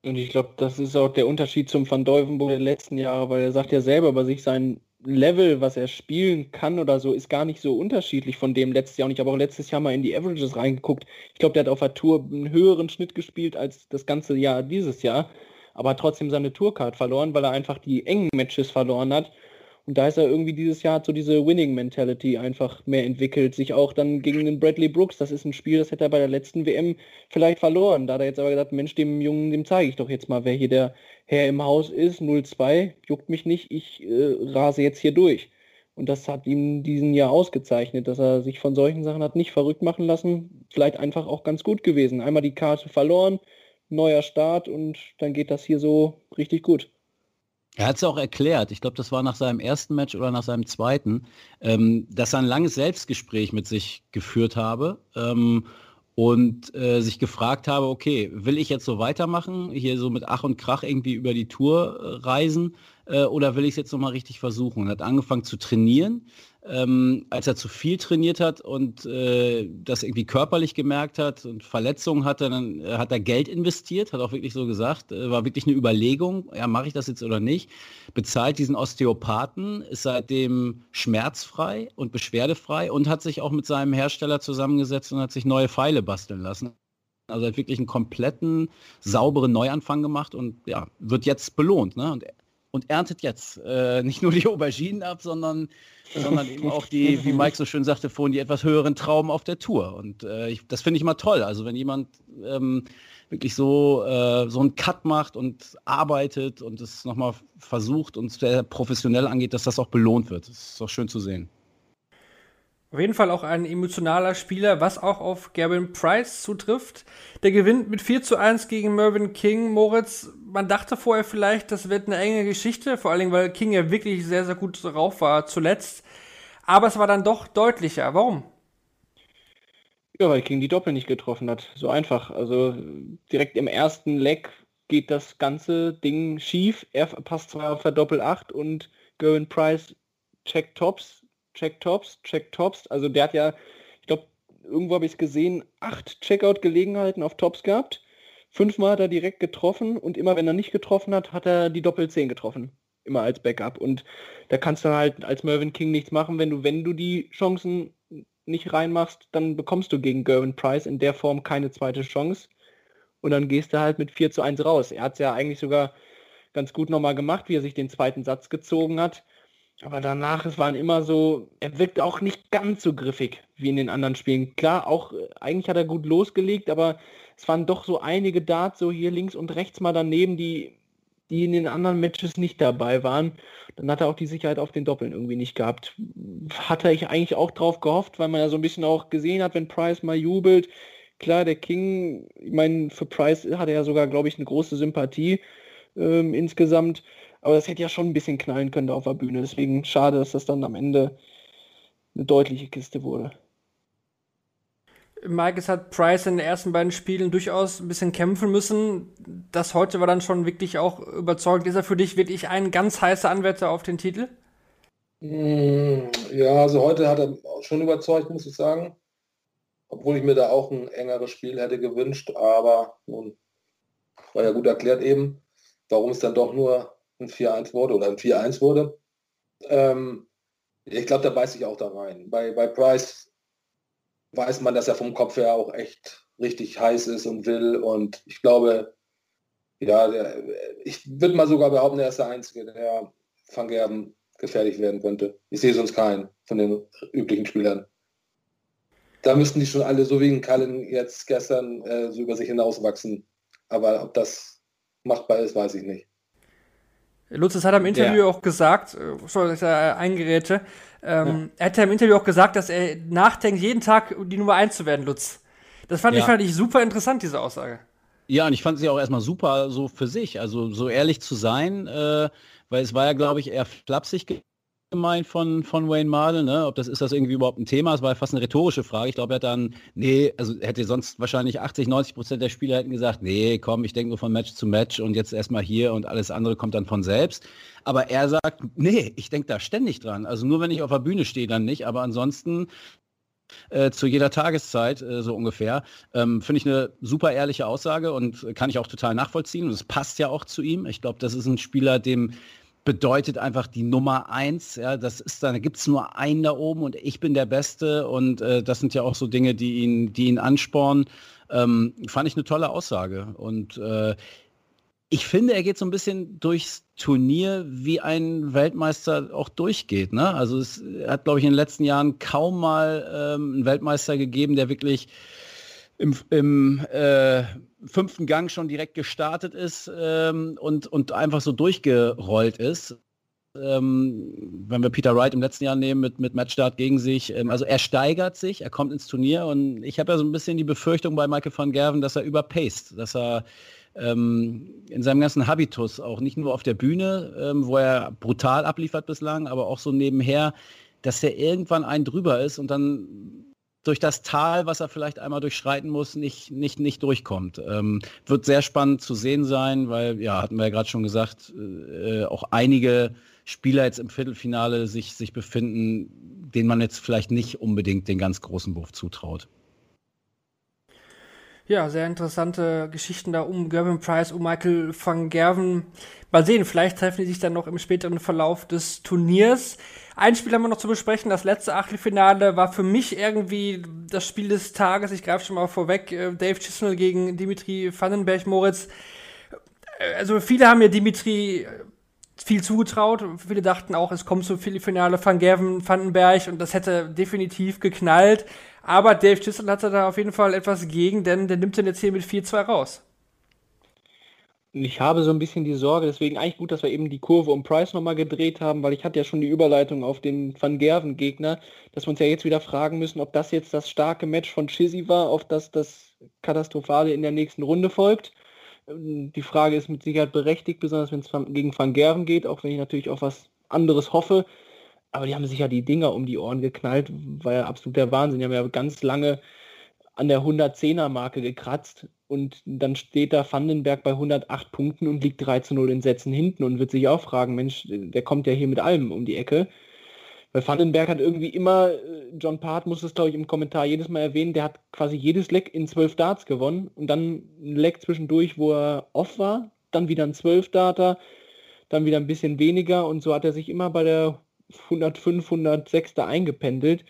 Und ich glaube, das ist auch der Unterschied zum Van Deuvenboom der letzten Jahre, weil er sagt ja selber bei sich, sein Level, was er spielen kann oder so, ist gar nicht so unterschiedlich von dem letztes Jahr. Und ich habe auch letztes Jahr mal in die Averages reingeguckt. Ich glaube, der hat auf der Tour einen höheren Schnitt gespielt als das ganze Jahr dieses Jahr, aber trotzdem seine Tourcard verloren, weil er einfach die engen Matches verloren hat. Und da ist er irgendwie dieses Jahr hat so diese Winning-Mentality einfach mehr entwickelt. Sich auch dann gegen den Bradley Brooks, das ist ein Spiel, das hätte er bei der letzten WM vielleicht verloren. Da hat er jetzt aber gesagt, Mensch, dem Jungen, dem zeige ich doch jetzt mal, wer hier der Herr im Haus ist. 0-2, juckt mich nicht, ich äh, rase jetzt hier durch. Und das hat ihm diesen Jahr ausgezeichnet, dass er sich von solchen Sachen hat nicht verrückt machen lassen. Vielleicht einfach auch ganz gut gewesen. Einmal die Karte verloren, neuer Start und dann geht das hier so richtig gut. Er hat es auch erklärt, ich glaube, das war nach seinem ersten Match oder nach seinem zweiten, ähm, dass er ein langes Selbstgespräch mit sich geführt habe ähm, und äh, sich gefragt habe, okay, will ich jetzt so weitermachen, hier so mit Ach und Krach irgendwie über die Tour äh, reisen äh, oder will ich es jetzt nochmal richtig versuchen? Und hat angefangen zu trainieren. Ähm, als er zu viel trainiert hat und äh, das irgendwie körperlich gemerkt hat und Verletzungen hatte, dann äh, hat er Geld investiert, hat auch wirklich so gesagt, äh, war wirklich eine Überlegung, ja, mache ich das jetzt oder nicht, bezahlt diesen Osteopathen, ist seitdem schmerzfrei und beschwerdefrei und hat sich auch mit seinem Hersteller zusammengesetzt und hat sich neue Pfeile basteln lassen. Also hat wirklich einen kompletten, sauberen Neuanfang gemacht und ja, wird jetzt belohnt. Ne? Und, und erntet jetzt äh, nicht nur die Auberginen ab, sondern sondern eben auch die, wie Mike so schön sagte vorhin, die etwas höheren Trauben auf der Tour. Und äh, ich, das finde ich immer toll. Also wenn jemand ähm, wirklich so, äh, so einen Cut macht und arbeitet und es nochmal versucht und sehr professionell angeht, dass das auch belohnt wird. Das ist auch schön zu sehen. Auf jeden Fall auch ein emotionaler Spieler, was auch auf Gavin Price zutrifft. Der gewinnt mit 4 zu 1 gegen Mervyn King. Moritz, man dachte vorher vielleicht, das wird eine enge Geschichte, vor allem weil King ja wirklich sehr, sehr gut drauf war zuletzt. Aber es war dann doch deutlicher. Warum? Ja, weil King die Doppel nicht getroffen hat. So einfach. Also direkt im ersten Leck geht das ganze Ding schief. Er passt zwar auf der Doppel 8 und Gavin Price check Tops check Tops, check Tops. Also der hat ja, ich glaube, irgendwo habe ich es gesehen, acht Checkout-Gelegenheiten auf Tops gehabt. Fünfmal hat er direkt getroffen und immer wenn er nicht getroffen hat, hat er die Doppel-10 getroffen. Immer als Backup. Und da kannst du halt als Mervyn King nichts machen, wenn du, wenn du die Chancen nicht reinmachst, dann bekommst du gegen Gervin Price in der Form keine zweite Chance. Und dann gehst du halt mit 4 zu 1 raus. Er hat es ja eigentlich sogar ganz gut nochmal gemacht, wie er sich den zweiten Satz gezogen hat. Aber danach, es waren immer so, er wirkt auch nicht ganz so griffig wie in den anderen Spielen. Klar, auch äh, eigentlich hat er gut losgelegt, aber es waren doch so einige Darts so hier links und rechts mal daneben, die, die in den anderen Matches nicht dabei waren. Dann hat er auch die Sicherheit auf den Doppeln irgendwie nicht gehabt. Hatte ich eigentlich auch drauf gehofft, weil man ja so ein bisschen auch gesehen hat, wenn Price mal jubelt. Klar, der King, ich meine, für Price hat er ja sogar, glaube ich, eine große Sympathie ähm, insgesamt. Aber das hätte ja schon ein bisschen knallen können da auf der Bühne. Deswegen schade, dass das dann am Ende eine deutliche Kiste wurde. Mike, es hat Price in den ersten beiden Spielen durchaus ein bisschen kämpfen müssen. Das heute war dann schon wirklich auch überzeugend. Ist er für dich wirklich ein ganz heißer Anwärter auf den Titel? Mm, ja, also heute hat er schon überzeugt, muss ich sagen. Obwohl ich mir da auch ein engeres Spiel hätte gewünscht, aber nun war ja gut erklärt eben, warum es dann doch nur ein 4-1 wurde oder ein 4-1 wurde. Ähm, ich glaube, da beißt sich auch da rein. Bei, bei Price weiß man, dass er vom Kopf her auch echt richtig heiß ist und will. Und ich glaube, ja, der, ich würde mal sogar behaupten, er ist der Einzige, der Van Gerben gefährlich werden könnte. Ich sehe sonst keinen von den üblichen Spielern. Da müssten die schon alle, so wie in Cullen jetzt gestern, äh, so über sich hinauswachsen. Aber ob das machbar ist, weiß ich nicht. Lutz hat im Interview ja. auch gesagt, äh, sorry, dass er eingeräte, ähm, ja. er hat ja im Interview auch gesagt, dass er nachdenkt, jeden Tag die Nummer 1 zu werden, Lutz. Das fand, ja. ich, fand ich super interessant, diese Aussage. Ja, und ich fand sie auch erstmal super so für sich, also so ehrlich zu sein, äh, weil es war ja, glaube ich, eher flapsig gemeint von, von Wayne Mardell, ne? ob das ist das irgendwie überhaupt ein Thema, es war fast eine rhetorische Frage. Ich glaube, er hat dann, nee, also hätte sonst wahrscheinlich 80, 90 Prozent der Spieler hätten gesagt, nee, komm, ich denke nur von Match zu Match und jetzt erstmal hier und alles andere kommt dann von selbst. Aber er sagt, nee, ich denke da ständig dran. Also nur wenn ich auf der Bühne stehe, dann nicht, aber ansonsten äh, zu jeder Tageszeit, äh, so ungefähr. Ähm, Finde ich eine super ehrliche Aussage und kann ich auch total nachvollziehen. Und es passt ja auch zu ihm. Ich glaube, das ist ein Spieler, dem bedeutet einfach die Nummer eins. Ja, das ist dann, da gibt es nur einen da oben und ich bin der Beste. Und äh, das sind ja auch so Dinge, die ihn, die ihn anspornen. Ähm, fand ich eine tolle Aussage. Und äh, ich finde, er geht so ein bisschen durchs Turnier, wie ein Weltmeister auch durchgeht. Ne? Also es hat, glaube ich, in den letzten Jahren kaum mal ähm, einen Weltmeister gegeben, der wirklich im, im äh, fünften Gang schon direkt gestartet ist ähm, und, und einfach so durchgerollt ist. Ähm, wenn wir Peter Wright im letzten Jahr nehmen mit, mit Matchstart gegen sich, ähm, also er steigert sich, er kommt ins Turnier und ich habe ja so ein bisschen die Befürchtung bei Michael van Gerven, dass er überpaced, dass er ähm, in seinem ganzen Habitus auch nicht nur auf der Bühne, ähm, wo er brutal abliefert bislang, aber auch so nebenher, dass er irgendwann einen drüber ist und dann durch das Tal, was er vielleicht einmal durchschreiten muss, nicht, nicht, nicht durchkommt. Ähm, wird sehr spannend zu sehen sein, weil, ja, hatten wir ja gerade schon gesagt, äh, auch einige Spieler jetzt im Viertelfinale sich, sich befinden, denen man jetzt vielleicht nicht unbedingt den ganz großen Wurf zutraut. Ja, sehr interessante Geschichten da um Gervin Price, um Michael van Gerven. Mal sehen, vielleicht treffen die sich dann noch im späteren Verlauf des Turniers. Ein Spiel haben wir noch zu besprechen. Das letzte Achtelfinale war für mich irgendwie das Spiel des Tages. Ich greife schon mal vorweg. Äh, Dave Chisnell gegen Dimitri Vandenberg Moritz. Äh, also viele haben mir Dimitri äh, viel zugetraut. Viele dachten auch, es kommt zum Finale Van Gerven, Vandenberg und das hätte definitiv geknallt. Aber Dave Chisnell hatte da auf jeden Fall etwas gegen, denn der nimmt den jetzt hier mit 4-2 raus ich habe so ein bisschen die Sorge, deswegen eigentlich gut, dass wir eben die Kurve um Price nochmal gedreht haben, weil ich hatte ja schon die Überleitung auf den Van Gerven Gegner, dass wir uns ja jetzt wieder fragen müssen, ob das jetzt das starke Match von Chizzy war, auf das das Katastrophale in der nächsten Runde folgt. Ähm, die Frage ist mit Sicherheit berechtigt, besonders wenn es gegen Van Gerven geht, auch wenn ich natürlich auf was anderes hoffe. Aber die haben sich ja die Dinger um die Ohren geknallt, war ja absolut der Wahnsinn. Die haben ja ganz lange an der 110er Marke gekratzt und dann steht da Vandenberg bei 108 Punkten und liegt 3 zu 0 in Sätzen hinten und wird sich auch fragen, Mensch, der kommt ja hier mit allem um die Ecke. Weil Vandenberg hat irgendwie immer, äh, John Part muss es glaube ich im Kommentar jedes Mal erwähnen, der hat quasi jedes Leck in zwölf Darts gewonnen und dann ein Leck zwischendurch, wo er off war, dann wieder ein zwölf Darter, dann wieder ein bisschen weniger und so hat er sich immer bei der 105, 106 da eingependelt.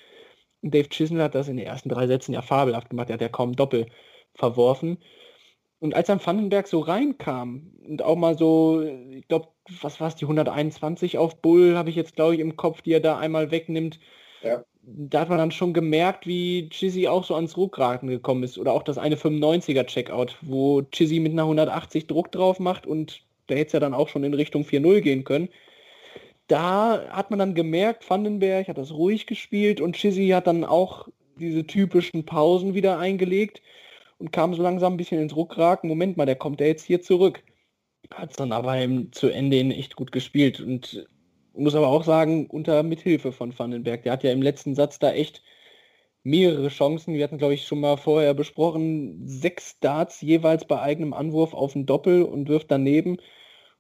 Und Dave Chisnell hat das in den ersten drei Sätzen ja fabelhaft gemacht, er hat ja kaum Doppel verworfen. Und als dann Vandenberg so reinkam und auch mal so, ich glaube, was war es, die 121 auf Bull, habe ich jetzt, glaube ich, im Kopf, die er da einmal wegnimmt. Ja. Da hat man dann schon gemerkt, wie Chizzy auch so ans Ruckraten gekommen ist. Oder auch das eine 95er Checkout, wo Chizzy mit einer 180 Druck drauf macht und da hätte es ja dann auch schon in Richtung 4-0 gehen können. Da hat man dann gemerkt, Vandenberg hat das ruhig gespielt und Chizzy hat dann auch diese typischen Pausen wieder eingelegt und kam so langsam ein bisschen ins Ruckraken. Moment mal, der kommt ja jetzt hier zurück. Hat dann aber im, zu Ende hin echt gut gespielt und muss aber auch sagen, unter Mithilfe von Vandenberg. Der hat ja im letzten Satz da echt mehrere Chancen. Wir hatten, glaube ich, schon mal vorher besprochen, sechs Darts jeweils bei eigenem Anwurf auf ein Doppel und wirft daneben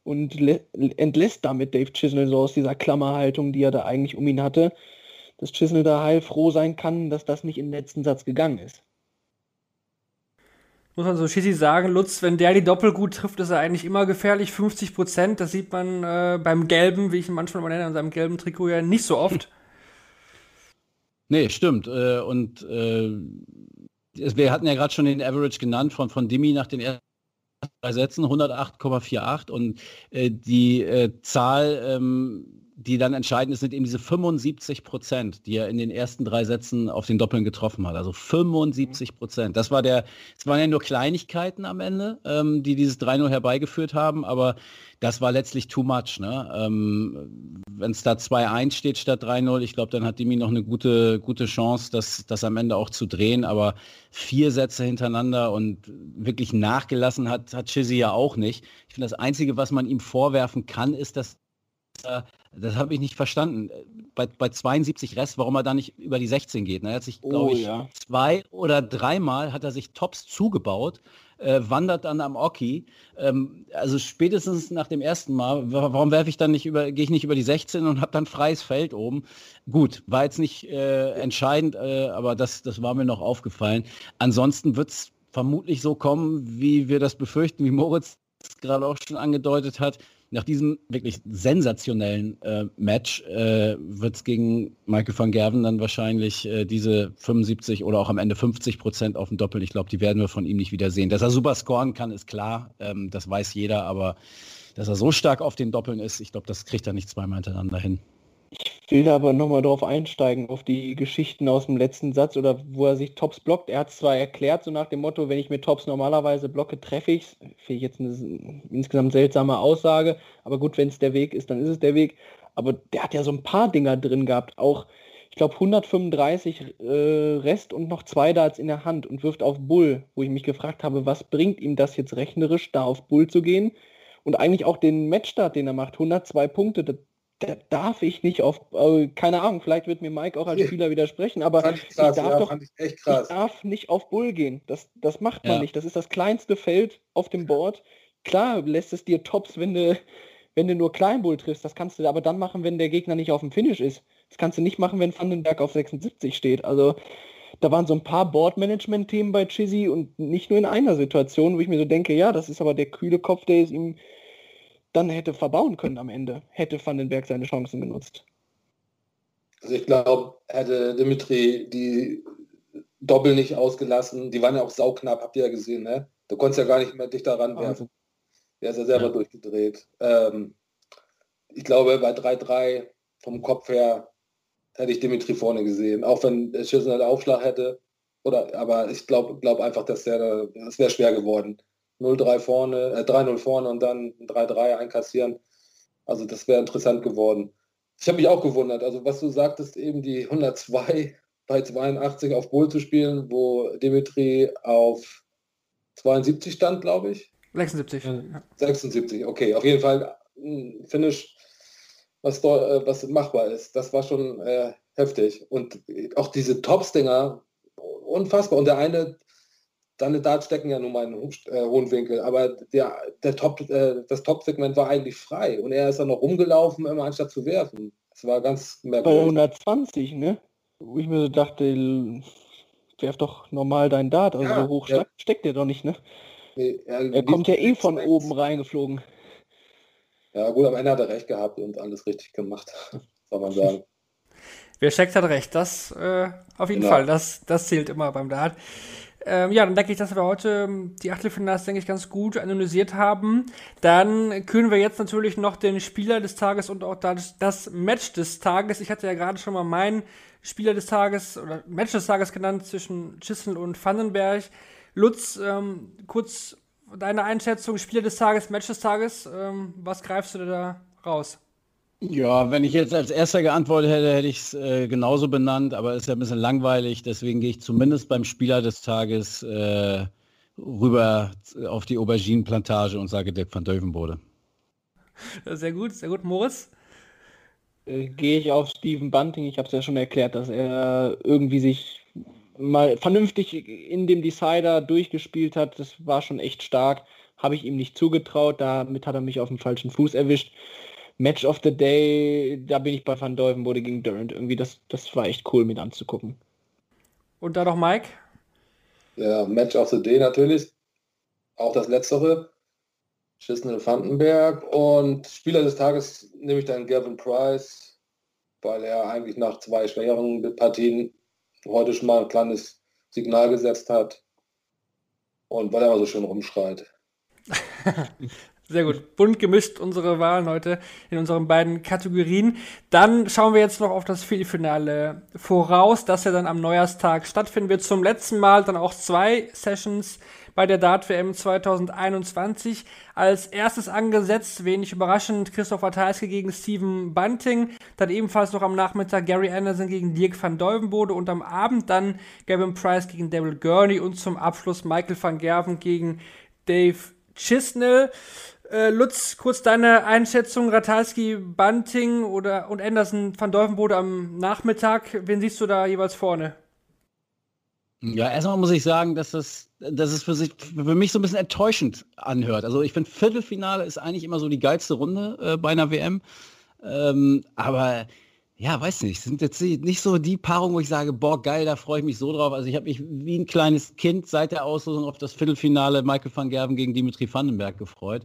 und entlässt damit Dave Chisnell so aus dieser Klammerhaltung, die er da eigentlich um ihn hatte, dass Chisnell da heilfroh sein kann, dass das nicht in den letzten Satz gegangen ist muss man so schissig sagen, Lutz, wenn der die Doppel gut trifft, ist er eigentlich immer gefährlich. 50 Prozent, das sieht man äh, beim Gelben, wie ich ihn manchmal mal nenne, an seinem gelben Trikot ja nicht so oft. Nee, stimmt. Äh, und äh, wir hatten ja gerade schon den Average genannt von, von Dimi nach den ersten drei Sätzen, 108,48 und äh, die äh, Zahl ähm, die dann entscheidend ist, sind eben diese 75 Prozent, die er in den ersten drei Sätzen auf den Doppeln getroffen hat. Also 75 Prozent. Das war der, es waren ja nur Kleinigkeiten am Ende, ähm, die dieses 3-0 herbeigeführt haben, aber das war letztlich too much. Ne? Ähm, Wenn es da 2-1 steht statt 3-0, ich glaube, dann hat Dimi noch eine gute, gute Chance, das, das am Ende auch zu drehen. Aber vier Sätze hintereinander und wirklich nachgelassen hat, hat Chizzy ja auch nicht. Ich finde, das Einzige, was man ihm vorwerfen kann, ist, dass das habe ich nicht verstanden. Bei, bei 72 Rest, warum er da nicht über die 16 geht. Ne? Er hat sich, glaube oh, ich, ja. zwei oder dreimal hat er sich Tops zugebaut, äh, wandert dann am Oki. Ähm, also spätestens nach dem ersten Mal, warum werfe ich dann nicht über, gehe ich nicht über die 16 und habe dann freies Feld oben. Gut, war jetzt nicht äh, entscheidend, äh, aber das, das war mir noch aufgefallen. Ansonsten wird es vermutlich so kommen, wie wir das befürchten, wie Moritz gerade auch schon angedeutet hat nach diesem wirklich sensationellen äh, Match äh, wird es gegen Michael van Gerven dann wahrscheinlich äh, diese 75 oder auch am Ende 50 Prozent auf dem Doppel. Ich glaube, die werden wir von ihm nicht wieder sehen. Dass er super scoren kann, ist klar. Ähm, das weiß jeder. Aber dass er so stark auf den Doppeln ist, ich glaube, das kriegt er nicht zweimal hintereinander hin. Ich will aber nochmal darauf einsteigen, auf die Geschichten aus dem letzten Satz oder wo er sich Tops blockt. Er hat zwar erklärt, so nach dem Motto, wenn ich mir Tops normalerweise blocke, treffe ich es. Finde ich jetzt eine insgesamt seltsame Aussage, aber gut, wenn es der Weg ist, dann ist es der Weg. Aber der hat ja so ein paar Dinger drin gehabt, auch ich glaube 135 äh, Rest und noch zwei Darts in der Hand und wirft auf Bull, wo ich mich gefragt habe, was bringt ihm das jetzt rechnerisch, da auf Bull zu gehen? Und eigentlich auch den Matchstart, den er macht, 102 Punkte, da darf ich nicht auf, äh, keine Ahnung, vielleicht wird mir Mike auch als Spieler widersprechen, aber ich, krass, ich, darf ja, doch, ich, ich, darf nicht auf Bull gehen. Das, das macht man ja. nicht. Das ist das kleinste Feld auf dem Board. Klar lässt es dir Tops, wenn du, wenn du nur Kleinbull triffst. Das kannst du aber dann machen, wenn der Gegner nicht auf dem Finish ist. Das kannst du nicht machen, wenn Vandenberg auf 76 steht. Also da waren so ein paar Boardmanagement-Themen bei Chizzy und nicht nur in einer Situation, wo ich mir so denke, ja, das ist aber der kühle Kopf, der ist ihm dann hätte verbauen können am Ende, hätte Vandenberg seine Chancen genutzt. Also ich glaube, hätte Dimitri die Doppel nicht ausgelassen, die waren ja auch sauknapp, habt ihr ja gesehen, ne? Du konntest ja gar nicht mehr dich daran werfen. Der ist ja selber ja. durchgedreht. Ähm, ich glaube, bei 3-3 vom Kopf her hätte ich Dimitri vorne gesehen. Auch wenn Schüssel einen Aufschlag hätte. Oder, aber ich glaube glaub einfach, dass der, das wäre schwer geworden. 0-3 vorne, äh, 3-0 vorne und dann 3-3 einkassieren. Also das wäre interessant geworden. Ich habe mich auch gewundert, also was du sagtest, eben die 102 bei 82 auf Bull zu spielen, wo Dimitri auf 72 stand, glaube ich. 76. 76, okay. Auf jeden Fall ein Finish, was, äh, was machbar ist. Das war schon äh, heftig. Und auch diese Tops-Dinger, unfassbar. Und der eine deine Darts stecken ja nun mal einen äh, hohen Winkel, aber der, der Top, äh, das Top-Segment war eigentlich frei und er ist dann noch rumgelaufen, immer anstatt zu werfen. Es war ganz Bei merkwürdig. 120, ne? Wo ich mir so dachte, werf doch normal deinen Dart, also Ja, so hoch ja. steck- steckt der doch nicht, ne? Nee, er, Er kommt ja eh von oben reingeflogen. Ja gut, am Ende hat er recht gehabt und alles richtig gemacht, soll man sagen. Wer checkt, hat recht. Das äh, auf jeden Genau. Fall. Das, das zählt immer beim Dart. Ähm, ja, dann denke ich, dass wir heute ähm, die Achtelfinals, denke ich, ganz gut analysiert haben. Dann kühlen wir jetzt natürlich noch den Spieler des Tages und auch das, das Match des Tages. Ich hatte ja gerade schon mal meinen Spieler des Tages oder Match des Tages genannt zwischen Chisel und Vandenberg. Lutz, ähm, kurz deine Einschätzung, Spieler des Tages, Match des Tages. Ähm, was greifst du da raus? Ja, wenn ich jetzt als erster geantwortet hätte, hätte ich es äh, genauso benannt, aber ist ja ein bisschen langweilig, deswegen gehe ich zumindest beim Spieler des Tages äh, rüber auf die Auberginenplantage und sage Dirk van Dövenbode. Sehr gut, sehr gut. Moritz? Äh, Gehe ich auf Steven Bunting, ich habe es ja schon erklärt, dass er irgendwie sich mal vernünftig in dem Decider durchgespielt hat. Das war schon echt stark. Habe ich ihm nicht zugetraut, damit hat er mich auf dem falschen Fuß erwischt. Match of the Day, da bin ich bei Van Deuvenbode gegen Durant. Irgendwie, das, das war echt cool mit anzugucken. Und da noch Mike? Ja, Match of the Day natürlich. Auch das letztere. Chisnell Vandenberg. Und Spieler des Tages nehme ich dann Gavin Price, weil er eigentlich nach zwei schwächeren Partien heute schon mal ein kleines Signal gesetzt hat. Und weil er immer so schön rumschreit. Sehr gut. Bunt gemischt unsere Wahlen heute in unseren beiden Kategorien. Dann schauen wir jetzt noch auf das Viertelfinale voraus, das ja dann am Neujahrstag stattfinden wird. Zum letzten Mal dann auch zwei Sessions bei der Dart WM 2021. Als erstes angesetzt, wenig überraschend, Christoph Ratajski gegen Steven Bunting. Dann ebenfalls noch am Nachmittag Gary Anderson gegen Dirk van Deuvenbode und am Abend dann Gavin Price gegen Daryl Gurney und zum Abschluss Michael van Gerven gegen Dave Chisnell. Äh, Lutz, kurz deine Einschätzung, Ratalski, Bunting oder und Anderson van Deuvenbode am Nachmittag. Wen siehst du da jeweils vorne? Ja, erstmal muss ich sagen, dass das, dass es für, sich, für mich so ein bisschen enttäuschend anhört. Also ich finde, Viertelfinale ist eigentlich immer so die geilste Runde äh, bei einer WM. Ähm, aber ja, weiß nicht, sind jetzt nicht so die Paarung, wo ich sage, boah, geil, da freue ich mich so drauf. Also ich habe mich wie ein kleines Kind seit der Auslosung auf das Viertelfinale Michael van Gerven gegen Dimitri Vandenberg gefreut.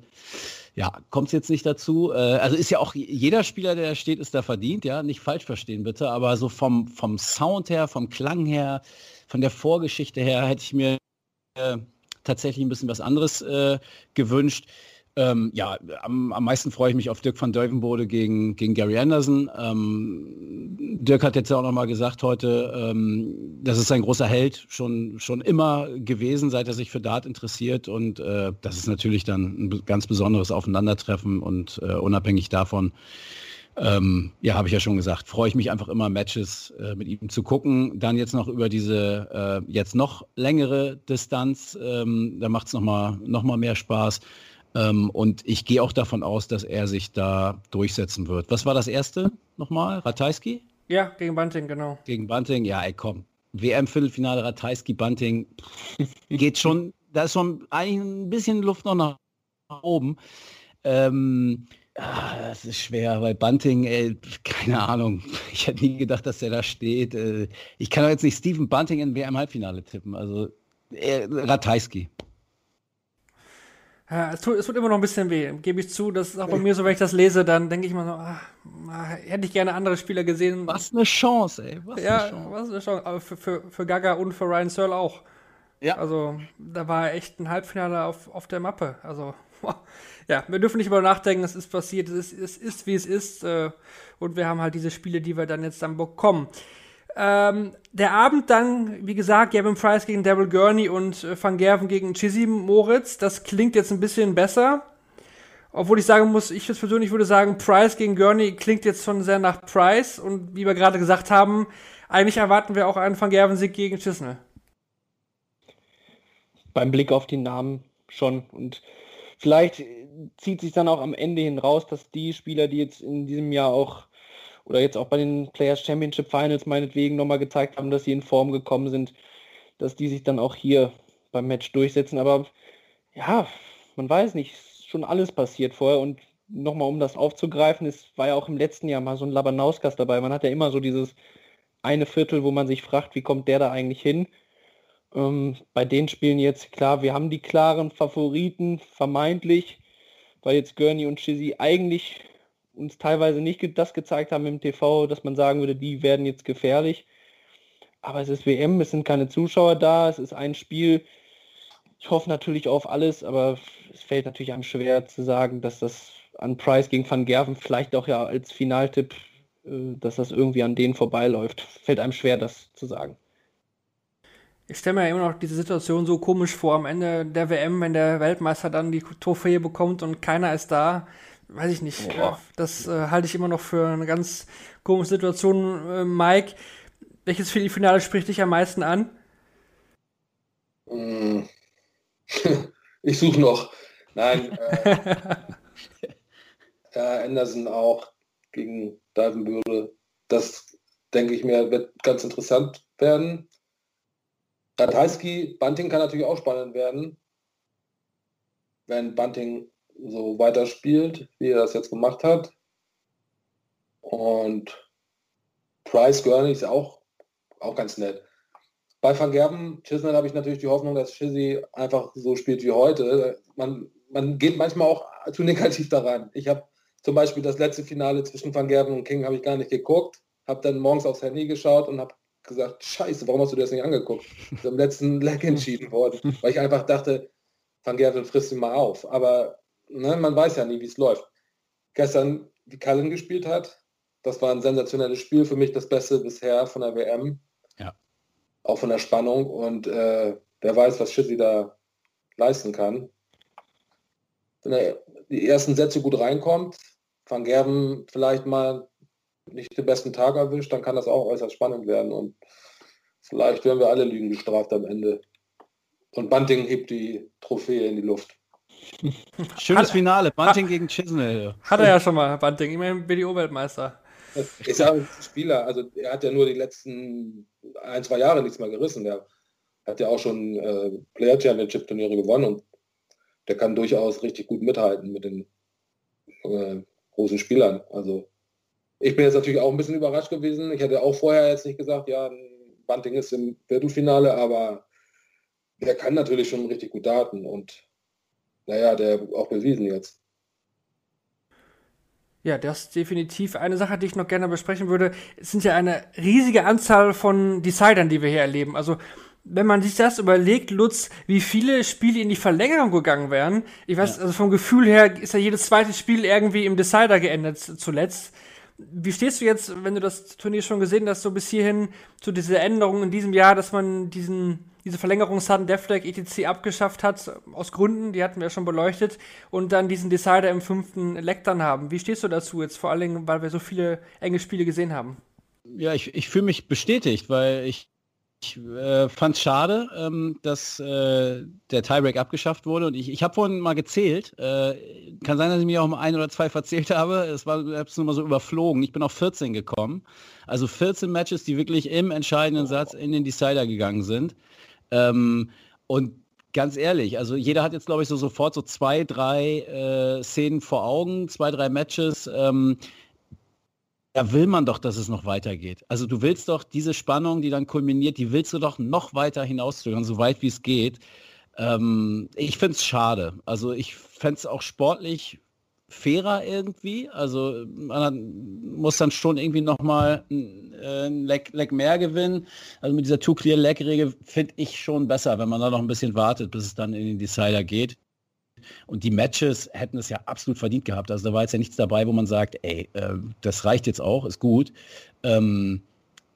Ja, kommt es jetzt nicht dazu. Äh, also ist ja auch jeder Spieler, der da steht, ist da verdient, ja, nicht falsch verstehen bitte, aber so vom, vom Sound her, vom Klang her, von der Vorgeschichte her hätte ich mir äh, tatsächlich ein bisschen was anderes äh, gewünscht. Ähm, ja, am, am meisten freue ich mich auf Dirk van Deuvenbode gegen, gegen Gary Anderson. Ähm, Dirk hat jetzt auch nochmal gesagt heute, ähm, das ist ein großer Held, schon, schon immer gewesen, seit er sich für Dart interessiert. Und äh, das ist natürlich dann ein ganz besonderes Aufeinandertreffen und äh, unabhängig davon, ähm, ja, habe ich ja schon gesagt, freue ich mich einfach immer, Matches äh, mit ihm zu gucken. Dann jetzt noch über diese äh, jetzt noch längere Distanz, ähm, da macht es nochmal noch mal mehr Spaß. Ähm, und ich gehe auch davon aus, dass er sich da durchsetzen wird. Was war das erste nochmal? Ratajski? Ja, gegen Bunting, genau. Gegen Bunting? Ja, ey, komm. WM-Viertelfinale Ratajski, Bunting geht schon, da ist schon eigentlich ein bisschen Luft noch nach oben. Ähm, Ah, das ist schwer, weil Bunting, ey, keine Ahnung. Ich hätte nie gedacht, dass der da steht. Äh, Ich kann doch jetzt nicht Steven Bunting in WM-Halbfinale tippen. Also äh, Ratajski. Ja, es, tut, es tut immer noch ein bisschen weh, gebe ich zu. Das ist auch bei mir so, wenn ich das lese, dann denke ich mal so, ah, ah, hätte ich gerne andere Spieler gesehen. Was eine Chance, ey. Was ja, eine Chance. was eine Chance. Aber für, für, für Gaga und für Ryan Searle auch. Ja. Also, da war echt ein Halbfinale auf, auf der Mappe. Also, ja, wir dürfen nicht über nachdenken, es ist passiert, es ist, es ist wie es ist. Äh, und wir haben halt diese Spiele, die wir dann jetzt dann bekommen. Ähm, der Abend dann, wie gesagt, Gavin Price gegen Daryl Gurney und äh, Van Gerven gegen Chizzy Moritz. Das klingt jetzt ein bisschen besser. Obwohl ich sagen muss, ich persönlich würde sagen, Price gegen Gurney klingt jetzt schon sehr nach Price. Und wie wir gerade gesagt haben, eigentlich erwarten wir auch einen Van Gerven-Sieg gegen Chisnell. Beim Blick auf die Namen schon. Und vielleicht zieht sich dann auch am Ende hin raus, dass die Spieler, die jetzt in diesem Jahr auch oder jetzt auch bei den Players Championship Finals meinetwegen nochmal gezeigt haben, dass sie in Form gekommen sind, dass die sich dann auch hier beim Match durchsetzen. Aber ja, man weiß nicht, schon alles passiert vorher und nochmal um das aufzugreifen, es war ja auch im letzten Jahr mal so ein Labanauskas dabei. Man hat ja immer so dieses eine Viertel, wo man sich fragt, wie kommt der da eigentlich hin? Ähm, bei den Spielen jetzt, klar, wir haben die klaren Favoriten, vermeintlich, weil jetzt Gurney und Chizzy eigentlich uns teilweise nicht das gezeigt haben im TV, dass man sagen würde, die werden jetzt gefährlich. Aber es ist WM, es sind keine Zuschauer da, es ist ein Spiel. Ich hoffe natürlich auf alles, aber es fällt natürlich einem schwer zu sagen, dass das an Price gegen Van Gerven vielleicht auch ja als Finaltipp, äh, dass das irgendwie an denen vorbeiläuft. Fällt einem schwer, das zu sagen. Ich stelle mir immer noch diese Situation so komisch vor am Ende der WM, wenn der Weltmeister dann die Trophäe bekommt und keiner ist da. Weiß ich nicht. Boah. Das äh, halte ich immer noch für eine ganz komische Situation. Äh, Mike, welches Finale spricht dich am meisten an? Mm. Ich suche noch. Nein. Äh, Anderson auch gegen Divenbüre. Das denke ich mir, wird ganz interessant werden. Ratajski, Bunting kann natürlich auch spannend werden, wenn Bunting so weiterspielt, wie er das jetzt gemacht hat. Und Price Gurney ist auch, auch ganz nett. Bei Van Gerben, Chisnell habe ich natürlich die Hoffnung, dass Chizzy einfach so spielt wie heute. Man, man geht manchmal auch zu negativ daran. Ich habe zum Beispiel das letzte Finale zwischen Van Gerben und King habe ich gar nicht geguckt, habe dann morgens aufs Handy geschaut und habe gesagt, scheiße, warum hast du das nicht angeguckt? Ist im letzten Leg entschieden worden, weil ich einfach dachte, Van Gerven frisst ihn mal auf. Aber ne, man weiß ja nie, wie es läuft. Gestern, wie Cullen gespielt hat, das war ein sensationelles Spiel, für mich das Beste bisher von der WM. Ja. Auch von der Spannung und äh, wer weiß, was Schizzy da leisten kann. Wenn er die ersten Sätze gut reinkommt, Van Gerben vielleicht mal nicht den besten Tag erwischt, dann kann das auch äußerst spannend werden und vielleicht werden wir alle Lügen gestraft am Ende. Und Bunting hebt die Trophäe in die Luft. Schönes Finale, Bunting gegen Chisnell. Hat er ja schon mal, Bunting, immerhin BDO-Weltmeister. Ist ja ein Spieler, also er hat ja nur die letzten ein, zwei Jahre nichts mehr gerissen. Der hat ja auch schon äh, Player Championship Turniere gewonnen und der kann durchaus richtig gut mithalten mit den äh, großen Spielern. Also ich bin jetzt natürlich auch ein bisschen überrascht gewesen. Ich hätte auch vorher jetzt nicht gesagt, ja, Bunting ist im Viertelfinale, aber der kann natürlich schon richtig gut daten und naja, der auch bewiesen jetzt. Ja, das ist definitiv eine Sache, die ich noch gerne besprechen würde. Es sind ja eine riesige Anzahl von Decidern, die wir hier erleben. Also, wenn man sich das überlegt, Lutz, wie viele Spiele in die Verlängerung gegangen wären, ich weiß, ja. also vom Gefühl her ist ja jedes zweite Spiel irgendwie im Decider geendet zuletzt. Wie stehst du jetzt, wenn du das Turnier schon gesehen hast, so bis hierhin zu dieser Änderung in diesem Jahr, dass man diesen, diese Verlängerung Sudden Deathleg etc. abgeschafft hat, aus Gründen, die hatten wir ja schon beleuchtet, und dann diesen Decider im fünften Leck haben? Wie stehst du dazu jetzt, vor allen Dingen, weil wir so viele enge Spiele gesehen haben? Ja, ich, ich fühle mich bestätigt, weil ich ich äh, fand es schade, ähm, dass äh, der Tiebreak abgeschafft wurde. Und ich, ich habe vorhin mal gezählt. Äh, kann sein, dass ich mich auch um ein oder zwei verzählt habe. Es war es nur mal so überflogen. Ich bin auf 14 gekommen. Also 14 Matches, die wirklich im entscheidenden Satz in den Decider gegangen sind. Ähm, und ganz ehrlich, also jeder hat jetzt, glaube ich, so sofort so zwei, drei äh, Szenen vor Augen, zwei, drei Matches. Ähm, da will man doch, dass es noch weitergeht. Also du willst doch diese Spannung, die dann kulminiert, die willst du doch noch weiter hinauszögern, so weit wie es geht. Ähm, ich finde es schade. Also ich fände es auch sportlich fairer irgendwie. Also man muss dann schon irgendwie nochmal äh, ein Leg, Leg mehr gewinnen. Also mit dieser Two-Clear-Leg-Regel finde ich schon besser, wenn man da noch ein bisschen wartet, bis es dann in den Decider geht. Und die Matches hätten es ja absolut verdient gehabt. Also da war jetzt ja nichts dabei, wo man sagt, ey, äh, das reicht jetzt auch, ist gut. Ähm,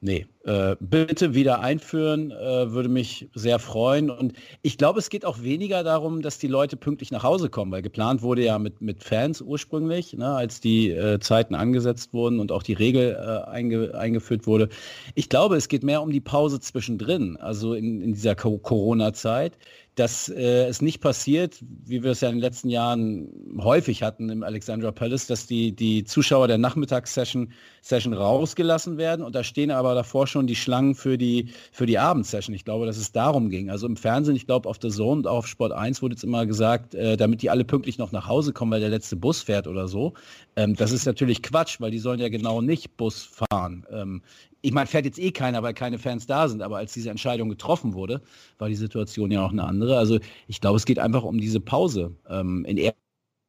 nee, äh, bitte wieder einführen, äh, würde mich sehr freuen. Und ich glaube, es geht auch weniger darum, dass die Leute pünktlich nach Hause kommen, weil geplant wurde ja mit, mit Fans ursprünglich, ne, als die äh, Zeiten angesetzt wurden und auch die Regel äh, einge, eingeführt wurde. Ich glaube, es geht mehr um die Pause zwischendrin, also in, in dieser Corona-Zeit dass äh, es nicht passiert, wie wir es ja in den letzten Jahren häufig hatten im Alexandra Palace, dass die, die Zuschauer der Nachmittagssession Session rausgelassen werden und da stehen aber davor schon die Schlangen für die, für die Abendsession. Ich glaube, dass es darum ging. Also im Fernsehen, ich glaube, auf der Zone und auf Sport 1 wurde jetzt immer gesagt, äh, damit die alle pünktlich noch nach Hause kommen, weil der letzte Bus fährt oder so. Ähm, das ist natürlich Quatsch, weil die sollen ja genau nicht Bus fahren. Ähm, ich meine, fährt jetzt eh keiner, weil keine Fans da sind, aber als diese Entscheidung getroffen wurde, war die Situation ja auch eine andere. Also ich glaube, es geht einfach um diese Pause, ähm, in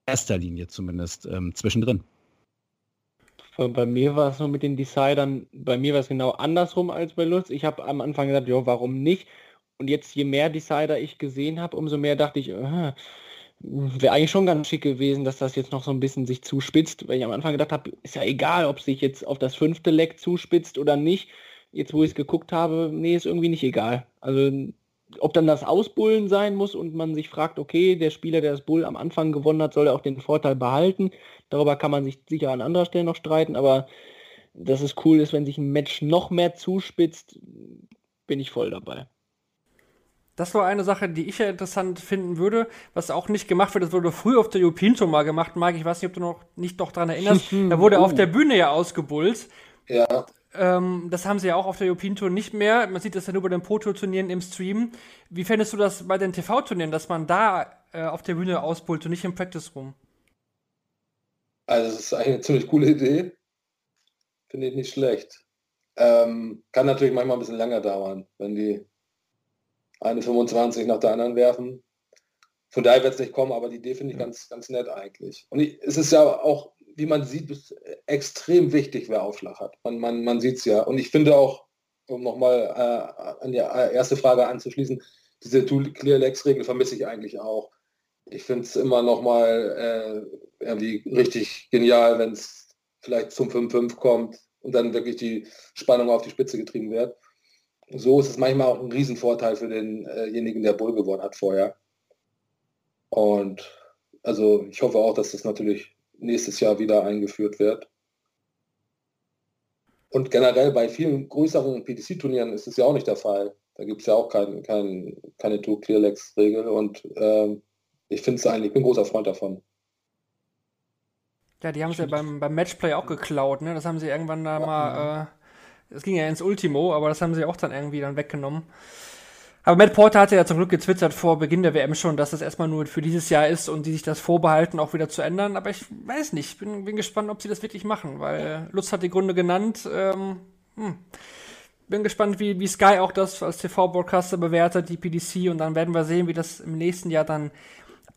erster Linie zumindest, ähm, zwischendrin. Bei mir war es nur mit den Decidern, bei mir war es genau andersrum als bei Lutz. Ich habe am Anfang gesagt, ja, warum nicht? Und jetzt, je mehr Decider ich gesehen habe, umso mehr dachte ich, äh, wäre eigentlich schon ganz schick gewesen, dass das jetzt noch so ein bisschen sich zuspitzt, weil ich am Anfang gedacht habe, ist ja egal, ob sich jetzt auf das fünfte Leck zuspitzt oder nicht. Jetzt, wo ich es geguckt habe, nee, ist irgendwie nicht egal. Also, ob dann das Ausbullen sein muss und man sich fragt, okay, der Spieler, der das Bull am Anfang gewonnen hat, soll er auch den Vorteil behalten. Darüber kann man sich sicher an anderer Stelle noch streiten, aber dass es cool ist, wenn sich ein Match noch mehr zuspitzt, bin ich voll dabei. Das war eine Sache, die ich ja interessant finden würde, was auch nicht gemacht wird. Das wurde früher auf der European Tour mal gemacht, Marc. Ich weiß nicht, ob du noch nicht doch daran erinnerst. da wurde auf der Bühne ja ausgebullt. Ja. Ähm, das haben sie ja auch auf der European Tour nicht mehr. Man sieht das ja nur bei den Pro-Tour-Turnieren im Stream. Wie fändest du das bei den TV-Turnieren, dass man da äh, auf der Bühne ausbullt und nicht im Practice Room? Also, das ist eigentlich eine ziemlich coole Idee. Finde ich nicht schlecht. Ähm, kann natürlich manchmal ein bisschen länger dauern, wenn die eine 25 nach der anderen werfen. Von daher wird es nicht kommen, aber die Idee finde ich ganz, ganz nett eigentlich. Und ich, es ist ja auch, wie man sieht, extrem wichtig, wer Aufschlag hat. Man, man, man sieht es ja. Und ich finde auch, um nochmal äh, an die erste Frage anzuschließen, diese Clear-Legs-Regel vermisse ich eigentlich auch. Ich finde es immer nochmal äh, irgendwie richtig genial, wenn es vielleicht zum 5-5 kommt und dann wirklich die Spannung auf die Spitze getrieben wird so ist es manchmal auch ein Riesenvorteil für denjenigen, der Bull gewonnen hat vorher. Und also ich hoffe auch, dass das natürlich nächstes Jahr wieder eingeführt wird. Und generell bei vielen größeren PDC-Turnieren ist es ja auch nicht der Fall. Da gibt es ja auch kein, kein, keine Two-Clear-Legs-Regel und äh, ich finde es eigentlich, ich bin ein großer Freund davon. Ja, die haben es ja beim, beim Matchplay auch geklaut, ne? Das haben sie irgendwann da ja, mal äh, es ging ja ins Ultimo, aber das haben sie auch dann irgendwie dann weggenommen. Aber Matt Porter hatte ja zum Glück getwittert vor Beginn der WM schon, dass das erstmal nur für dieses Jahr ist und die sich das vorbehalten, auch wieder zu ändern. Aber ich weiß nicht, bin, bin gespannt, ob sie das wirklich machen, weil Lutz hat die Gründe genannt. Ähm, hm. Bin gespannt, wie, wie Sky auch das als TV-Broadcaster bewertet, die PDC, und dann werden wir sehen, wie das im nächsten Jahr dann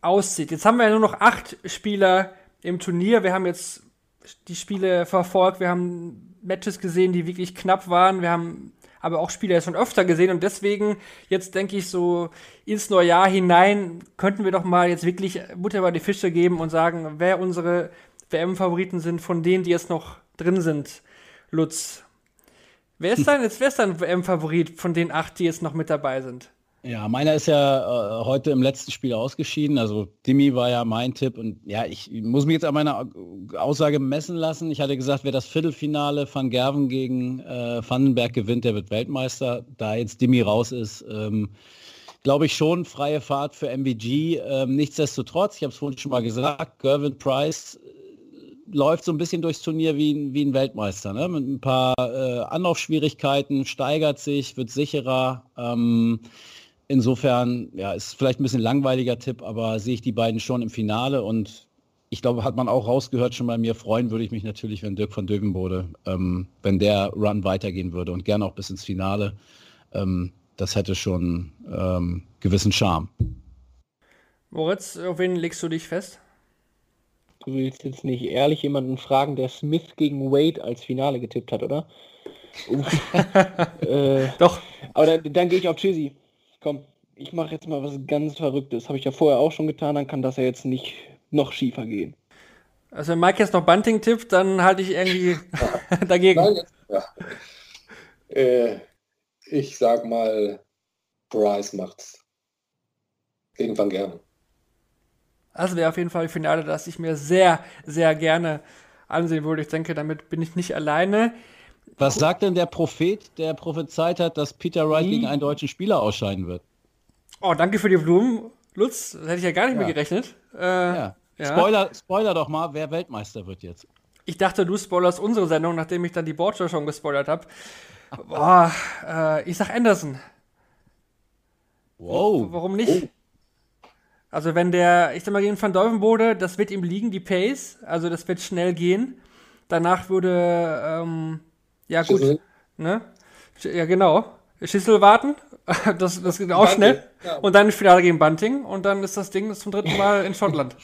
aussieht. Jetzt haben wir ja nur noch acht Spieler im Turnier. Wir haben jetzt die Spiele verfolgt, wir haben Matches gesehen, die wirklich knapp waren. Wir haben aber auch Spiele schon öfter gesehen und deswegen jetzt denke ich so ins neue Jahr hinein könnten wir doch mal jetzt wirklich Butter bei die Fische geben und sagen, wer unsere WM-Favoriten sind von denen, die jetzt noch drin sind. Lutz, wer ist dein, jetzt wer ist dein WM-Favorit von den acht, die jetzt noch mit dabei sind? Ja, meiner ist ja äh, heute im letzten Spiel ausgeschieden. Also Dimi war ja mein Tipp und ja, ich muss mich jetzt an meiner Aussage messen lassen. Ich hatte gesagt, wer das Viertelfinale Van Gerven gegen äh, Vandenberg gewinnt, der wird Weltmeister. Da jetzt Dimi raus ist, ähm, glaube ich schon freie Fahrt für MVG. Ähm, nichtsdestotrotz, ich habe es vorhin schon mal gesagt, Gervin Price äh, läuft so ein bisschen durchs Turnier wie, wie ein Weltmeister. Ne? Mit ein paar äh, Anlaufschwierigkeiten, steigert sich, wird sicherer. Ähm, Insofern, ja, ist vielleicht ein bisschen langweiliger Tipp, aber sehe ich die beiden schon im Finale und ich glaube, hat man auch rausgehört schon bei mir, freuen würde ich mich natürlich, wenn Dirk von Dövenbode, ähm, wenn der Run weitergehen würde und gerne auch bis ins Finale. Ähm, das hätte schon ähm, gewissen Charme. Moritz, auf wen legst du dich fest? Du willst jetzt nicht ehrlich jemanden fragen, der Smith gegen Wade als Finale getippt hat, oder? äh, Doch. Aber dann, dann gehe ich auf Chizzy komm, ich mache jetzt mal was ganz Verrücktes. Habe ich ja vorher auch schon getan, dann kann das ja jetzt nicht noch schiefer gehen. Also wenn Mike jetzt noch Bunting tippt, dann halte ich irgendwie dagegen. Nein, jetzt, ja. äh, ich sag mal, Bryce macht's. Gegen Van Gerven. Das wäre auf jeden Fall ein Finale, das ich mir sehr, sehr gerne ansehen würde. Ich denke, damit bin ich nicht alleine. Was sagt denn der Prophet, der prophezeit hat, dass Peter Wright hm. gegen einen deutschen Spieler ausscheiden wird? Oh, danke für die Blumen, Lutz. Das hätte ich ja gar nicht ja. mehr gerechnet. Äh, ja. ja. Spoiler, Spoiler doch mal, wer Weltmeister wird jetzt. Ich dachte, du spoilerst unsere Sendung, nachdem ich dann die Boardshow schon gespoilert habe. Boah, äh, ich sag Anderson. Wow. Warum nicht? Also wenn der, ich sag mal, gegen Van Dolvenbode, das wird ihm liegen, die Pace, also das wird schnell gehen. Danach würde, ähm, ja gut, Schüssel. ne? Ja genau, Schüssel warten, das, das geht auch Bunting, schnell. ja. Und dann Finale gegen Bunting und dann ist das Ding zum dritten Mal in Schottland.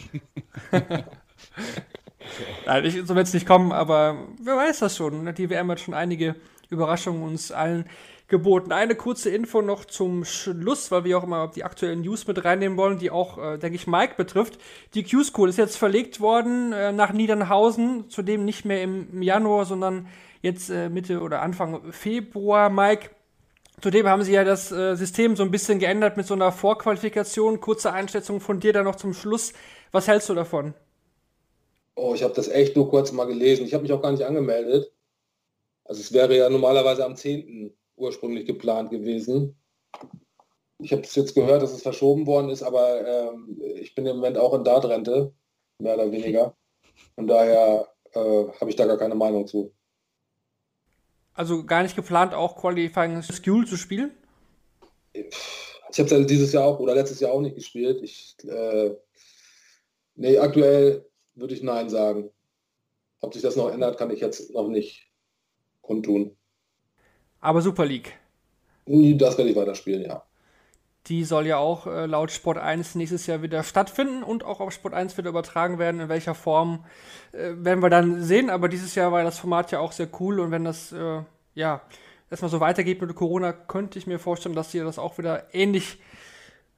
Nein, ich, so wird es nicht kommen, aber wer weiß das schon. ne? Die WM hat schon einige Überraschungen uns allen geboten. Eine kurze Info noch zum Schluss, weil wir auch immer die aktuellen News mit reinnehmen wollen, die auch, äh, denke ich, Mike betrifft. Die Q-School ist jetzt verlegt worden äh, nach Niedernhausen, zudem nicht mehr im Januar, sondern jetzt äh, Mitte oder Anfang Februar, Mike. Zudem haben sie ja das äh, System so ein bisschen geändert mit so einer Vorqualifikation. Kurze Einschätzung von dir dann noch zum Schluss. Was hältst du davon? Oh, ich habe das echt nur kurz mal gelesen. Ich habe mich auch gar nicht angemeldet. Also es wäre ja normalerweise am 10. ursprünglich geplant gewesen. Ich habe es jetzt gehört, dass es verschoben worden ist, aber ähm, ich bin im Moment auch in Dartrente, mehr oder weniger. Von daher äh, habe ich da gar keine Meinung zu. Also gar nicht geplant, auch Qualifying School zu spielen? Ich habe es ja dieses Jahr auch oder letztes Jahr auch nicht gespielt. Ich, äh, nee, aktuell würde ich Nein sagen. Ob sich das noch ändert, kann ich jetzt noch nicht kundtun. Aber Super League. Das werde ich weiterspielen, ja. Die soll ja auch äh, laut Sport 1 nächstes Jahr wieder stattfinden und auch auf Sport 1 wieder übertragen werden. In welcher Form äh, werden wir dann sehen. Aber dieses Jahr war das Format ja auch sehr cool und wenn das äh, ja erstmal so weitergeht mit Corona, könnte ich mir vorstellen, dass sie das auch wieder ähnlich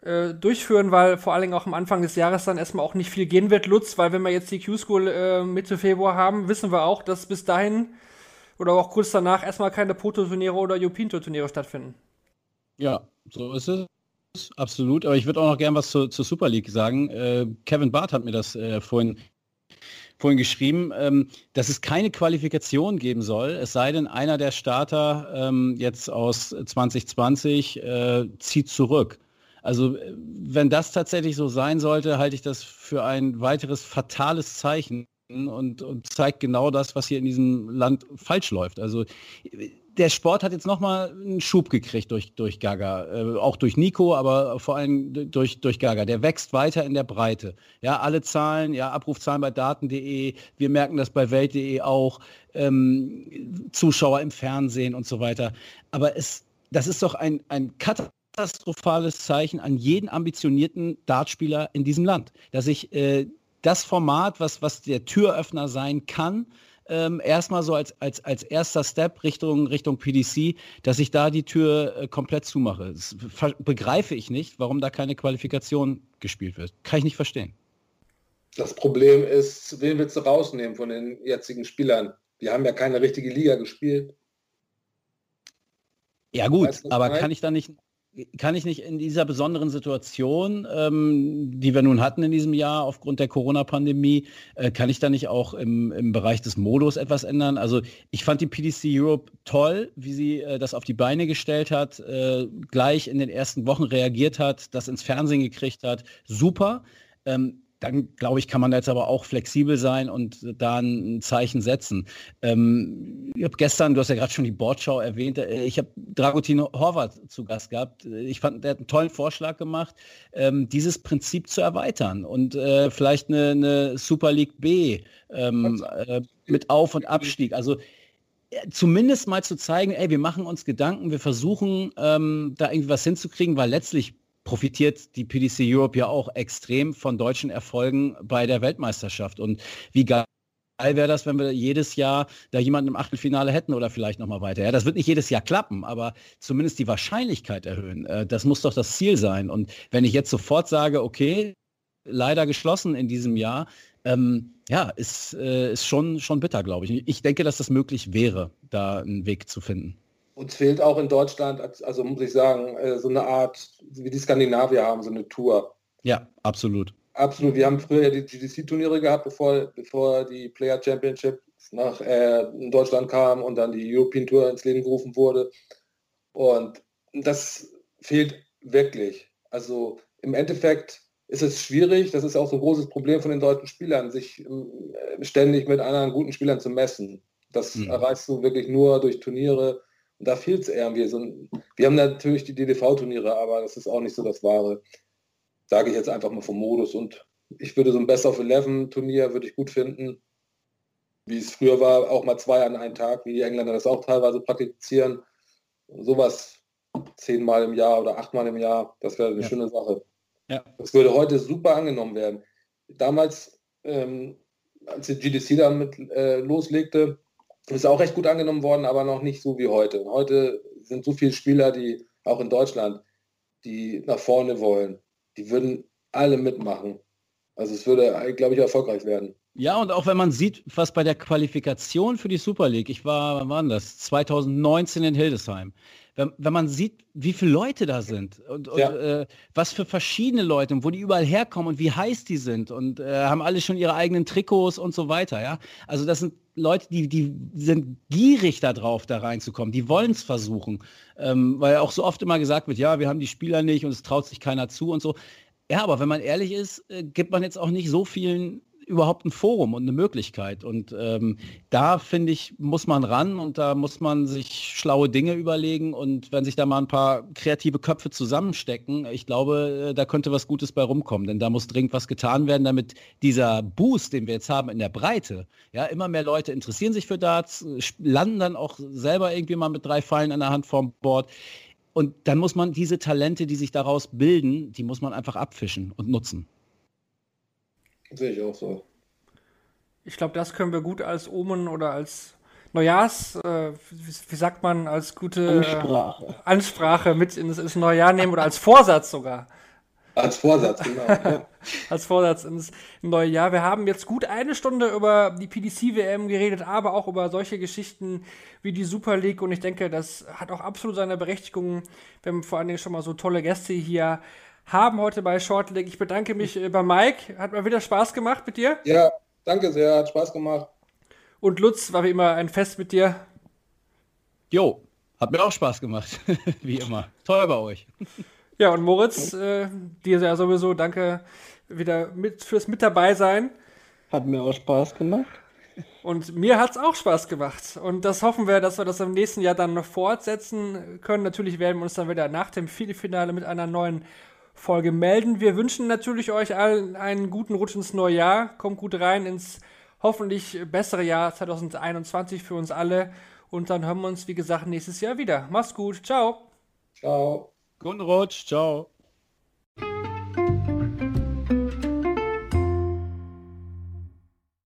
äh, durchführen, weil vor allen Dingen auch am Anfang des Jahres dann erstmal auch nicht viel gehen wird, Lutz, weil wenn wir jetzt die Q-School äh, Mitte Februar haben, wissen wir auch, dass bis dahin oder auch kurz danach erstmal keine Proto-Turniere oder European Tour Turniere stattfinden. Ja, so ist es. Absolut. Aber ich würde auch noch gern was zur, zur Super League sagen. Äh, Kevin Barth hat mir das äh, vorhin, vorhin geschrieben, ähm, dass es keine Qualifikation geben soll, es sei denn, einer der Starter ähm, jetzt aus 2020 äh, zieht zurück. Also äh, wenn das tatsächlich so sein sollte, halte ich das für ein weiteres fatales Zeichen und, und zeigt genau das, was hier in diesem Land falsch läuft. Also der Sport hat jetzt nochmal einen Schub gekriegt durch, durch Gaga, äh, auch durch Nico, aber vor allem durch, durch Gaga. Der wächst weiter in der Breite. Ja, alle Zahlen, ja, Abrufzahlen bei daten.de, wir merken das bei welt.de auch, ähm, Zuschauer im Fernsehen und so weiter. Aber es, das ist doch ein, ein katastrophales Zeichen an jeden ambitionierten Dartspieler in diesem Land, dass ich äh, das Format, was, was der Türöffner sein kann, ähm, erstmal so als, als, als erster Step Richtung, Richtung PDC, dass ich da die Tür äh, komplett zumache. Das begreife ich nicht, warum da keine Qualifikation gespielt wird. Kann ich nicht verstehen. Das Problem ist, wen willst du rausnehmen von den jetzigen Spielern? Die haben ja keine richtige Liga gespielt. Ja gut, Weißt du, aber kann ich da nicht, kann ich nicht in dieser besonderen Situation, ähm, die wir nun hatten in diesem Jahr aufgrund der Corona-Pandemie, äh, kann ich da nicht auch im, im Bereich des Modus etwas ändern? Also ich fand die PDC Europe toll, wie sie äh, das auf die Beine gestellt hat, äh, gleich in den ersten Wochen reagiert hat, das ins Fernsehen gekriegt hat. Super. Ähm, dann glaube ich, kann man jetzt aber auch flexibel sein und da ein Zeichen setzen. Ähm, ich habe gestern, du hast ja gerade schon die Bordschau erwähnt, äh, ich habe Dragutin Horvath zu Gast gehabt. Ich fand, der hat einen tollen Vorschlag gemacht, ähm, dieses Prinzip zu erweitern und äh, vielleicht eine, eine Super League B ähm, äh, mit Auf- und Abstieg. Also äh, zumindest mal zu zeigen, ey, wir machen uns Gedanken, wir versuchen ähm, da irgendwie was hinzukriegen, weil letztlich profitiert die PDC Europe ja auch extrem von deutschen Erfolgen bei der Weltmeisterschaft. Und wie geil wäre das, wenn wir jedes Jahr da jemanden im Achtelfinale hätten oder vielleicht nochmal weiter. Ja, das wird nicht jedes Jahr klappen, aber zumindest die Wahrscheinlichkeit erhöhen. Äh, das muss doch das Ziel sein. Und wenn ich jetzt sofort sage, okay, leider geschlossen in diesem Jahr, ähm, ja, ist, äh, ist schon, schon bitter, glaube ich. Ich denke, dass das möglich wäre, da einen Weg zu finden. Uns fehlt auch in Deutschland, also muss ich sagen, äh, so eine Art, wie die Skandinavier haben, so eine Tour. Ja, absolut. Absolut. Wir haben früher die GDC-Turniere gehabt, bevor, bevor die Player Championship nach äh, in Deutschland kam und dann die European Tour ins Leben gerufen wurde. Und das fehlt wirklich. Also im Endeffekt ist es schwierig, das ist auch so ein großes Problem von den deutschen Spielern, sich äh, ständig mit anderen guten Spielern zu messen. Das Mhm. erreichst du wirklich nur durch Turniere Und da fehlt es irgendwie. So ein, wir haben natürlich die DDV-Turniere, aber das ist auch nicht so das Wahre. Sage ich jetzt einfach mal vom Modus. Und ich würde so ein Best of Eleven Turnier würde ich gut finden. Wie es früher war, auch mal zwei an einem Tag, wie die Engländer das auch teilweise praktizieren. Sowas zehnmal im Jahr oder achtmal im Jahr, das wäre eine ja. schöne Sache. Ja. Das würde heute super angenommen werden. Damals, ähm, als die GDC damit äh, loslegte, ist auch recht gut angenommen worden, aber noch nicht so wie heute. Heute sind so viele Spieler, die auch in Deutschland, die nach vorne wollen. Die würden alle mitmachen. Also es würde, glaube ich, erfolgreich werden. Ja, und auch wenn man sieht, was bei der Qualifikation für die Super League, ich war, wann war das? 2019 in Hildesheim wenn, wenn man sieht, wie viele Leute da sind und, und ja. äh, was für verschiedene Leute und wo die überall herkommen und wie heiß die sind und äh, haben alle schon ihre eigenen Trikots und so weiter, ja. Also das sind Leute, die, die sind gierig darauf, da reinzukommen. Die wollen es versuchen. Ähm, weil auch so oft immer gesagt wird, ja, wir haben die Spieler nicht und es traut sich keiner zu und so. Ja, aber wenn man ehrlich ist, äh, gibt man jetzt auch nicht so vielen überhaupt ein Forum und eine Möglichkeit. Und ähm, da finde ich, muss man ran und da muss man sich schlaue Dinge überlegen. Und wenn sich da mal ein paar kreative Köpfe zusammenstecken, ich glaube, äh, da könnte was Gutes bei rumkommen. Denn da muss dringend was getan werden, damit dieser Boost, den wir jetzt haben in der Breite, ja, immer mehr Leute interessieren sich für Darts, landen dann auch selber irgendwie mal mit drei Pfeilen an der Hand vorm Board. Und dann muss man diese Talente, die sich daraus bilden, die muss man einfach abfischen und nutzen. Sehe ich auch so. Ich glaube, das können wir gut als Omen oder als Neujahrs, äh, wie, wie, sagt man, als gute Ansprache, äh, Ansprache mit ins, ins neue Jahr nehmen oder als Vorsatz sogar. Als Vorsatz, genau. als Vorsatz ins neue Jahr. Wir haben jetzt gut eine Stunde über die PDC-WM geredet, aber auch über solche Geschichten wie die Super League. Und ich denke, das hat auch absolut seine Berechtigung. Wir haben vor allen Dingen schon mal so tolle Gäste hier haben heute bei Shortleg. Ich bedanke mich äh, bei Mike. Hat mal wieder Spaß gemacht mit dir. Ja, danke sehr. Hat Spaß gemacht. Und Lutz, war wie immer ein Fest mit dir. Jo, hat mir auch Spaß gemacht. wie immer. Toll bei euch. Ja, und Moritz, äh, dir ja sowieso danke wieder mit, fürs Mit dabei sein. Hat mir auch Spaß gemacht. Und mir hat es auch Spaß gemacht. Und das hoffen wir, dass wir das im nächsten Jahr dann noch fortsetzen können. Natürlich werden wir uns dann wieder nach dem Finale mit einer neuen Folge melden. Wir wünschen natürlich euch allen einen guten Rutsch ins neue Jahr. Kommt gut rein ins hoffentlich bessere Jahr 2021 für uns alle. Und dann hören wir uns, wie gesagt, nächstes Jahr wieder. Mach's gut. Ciao. Ciao. Guten Rutsch. Ciao.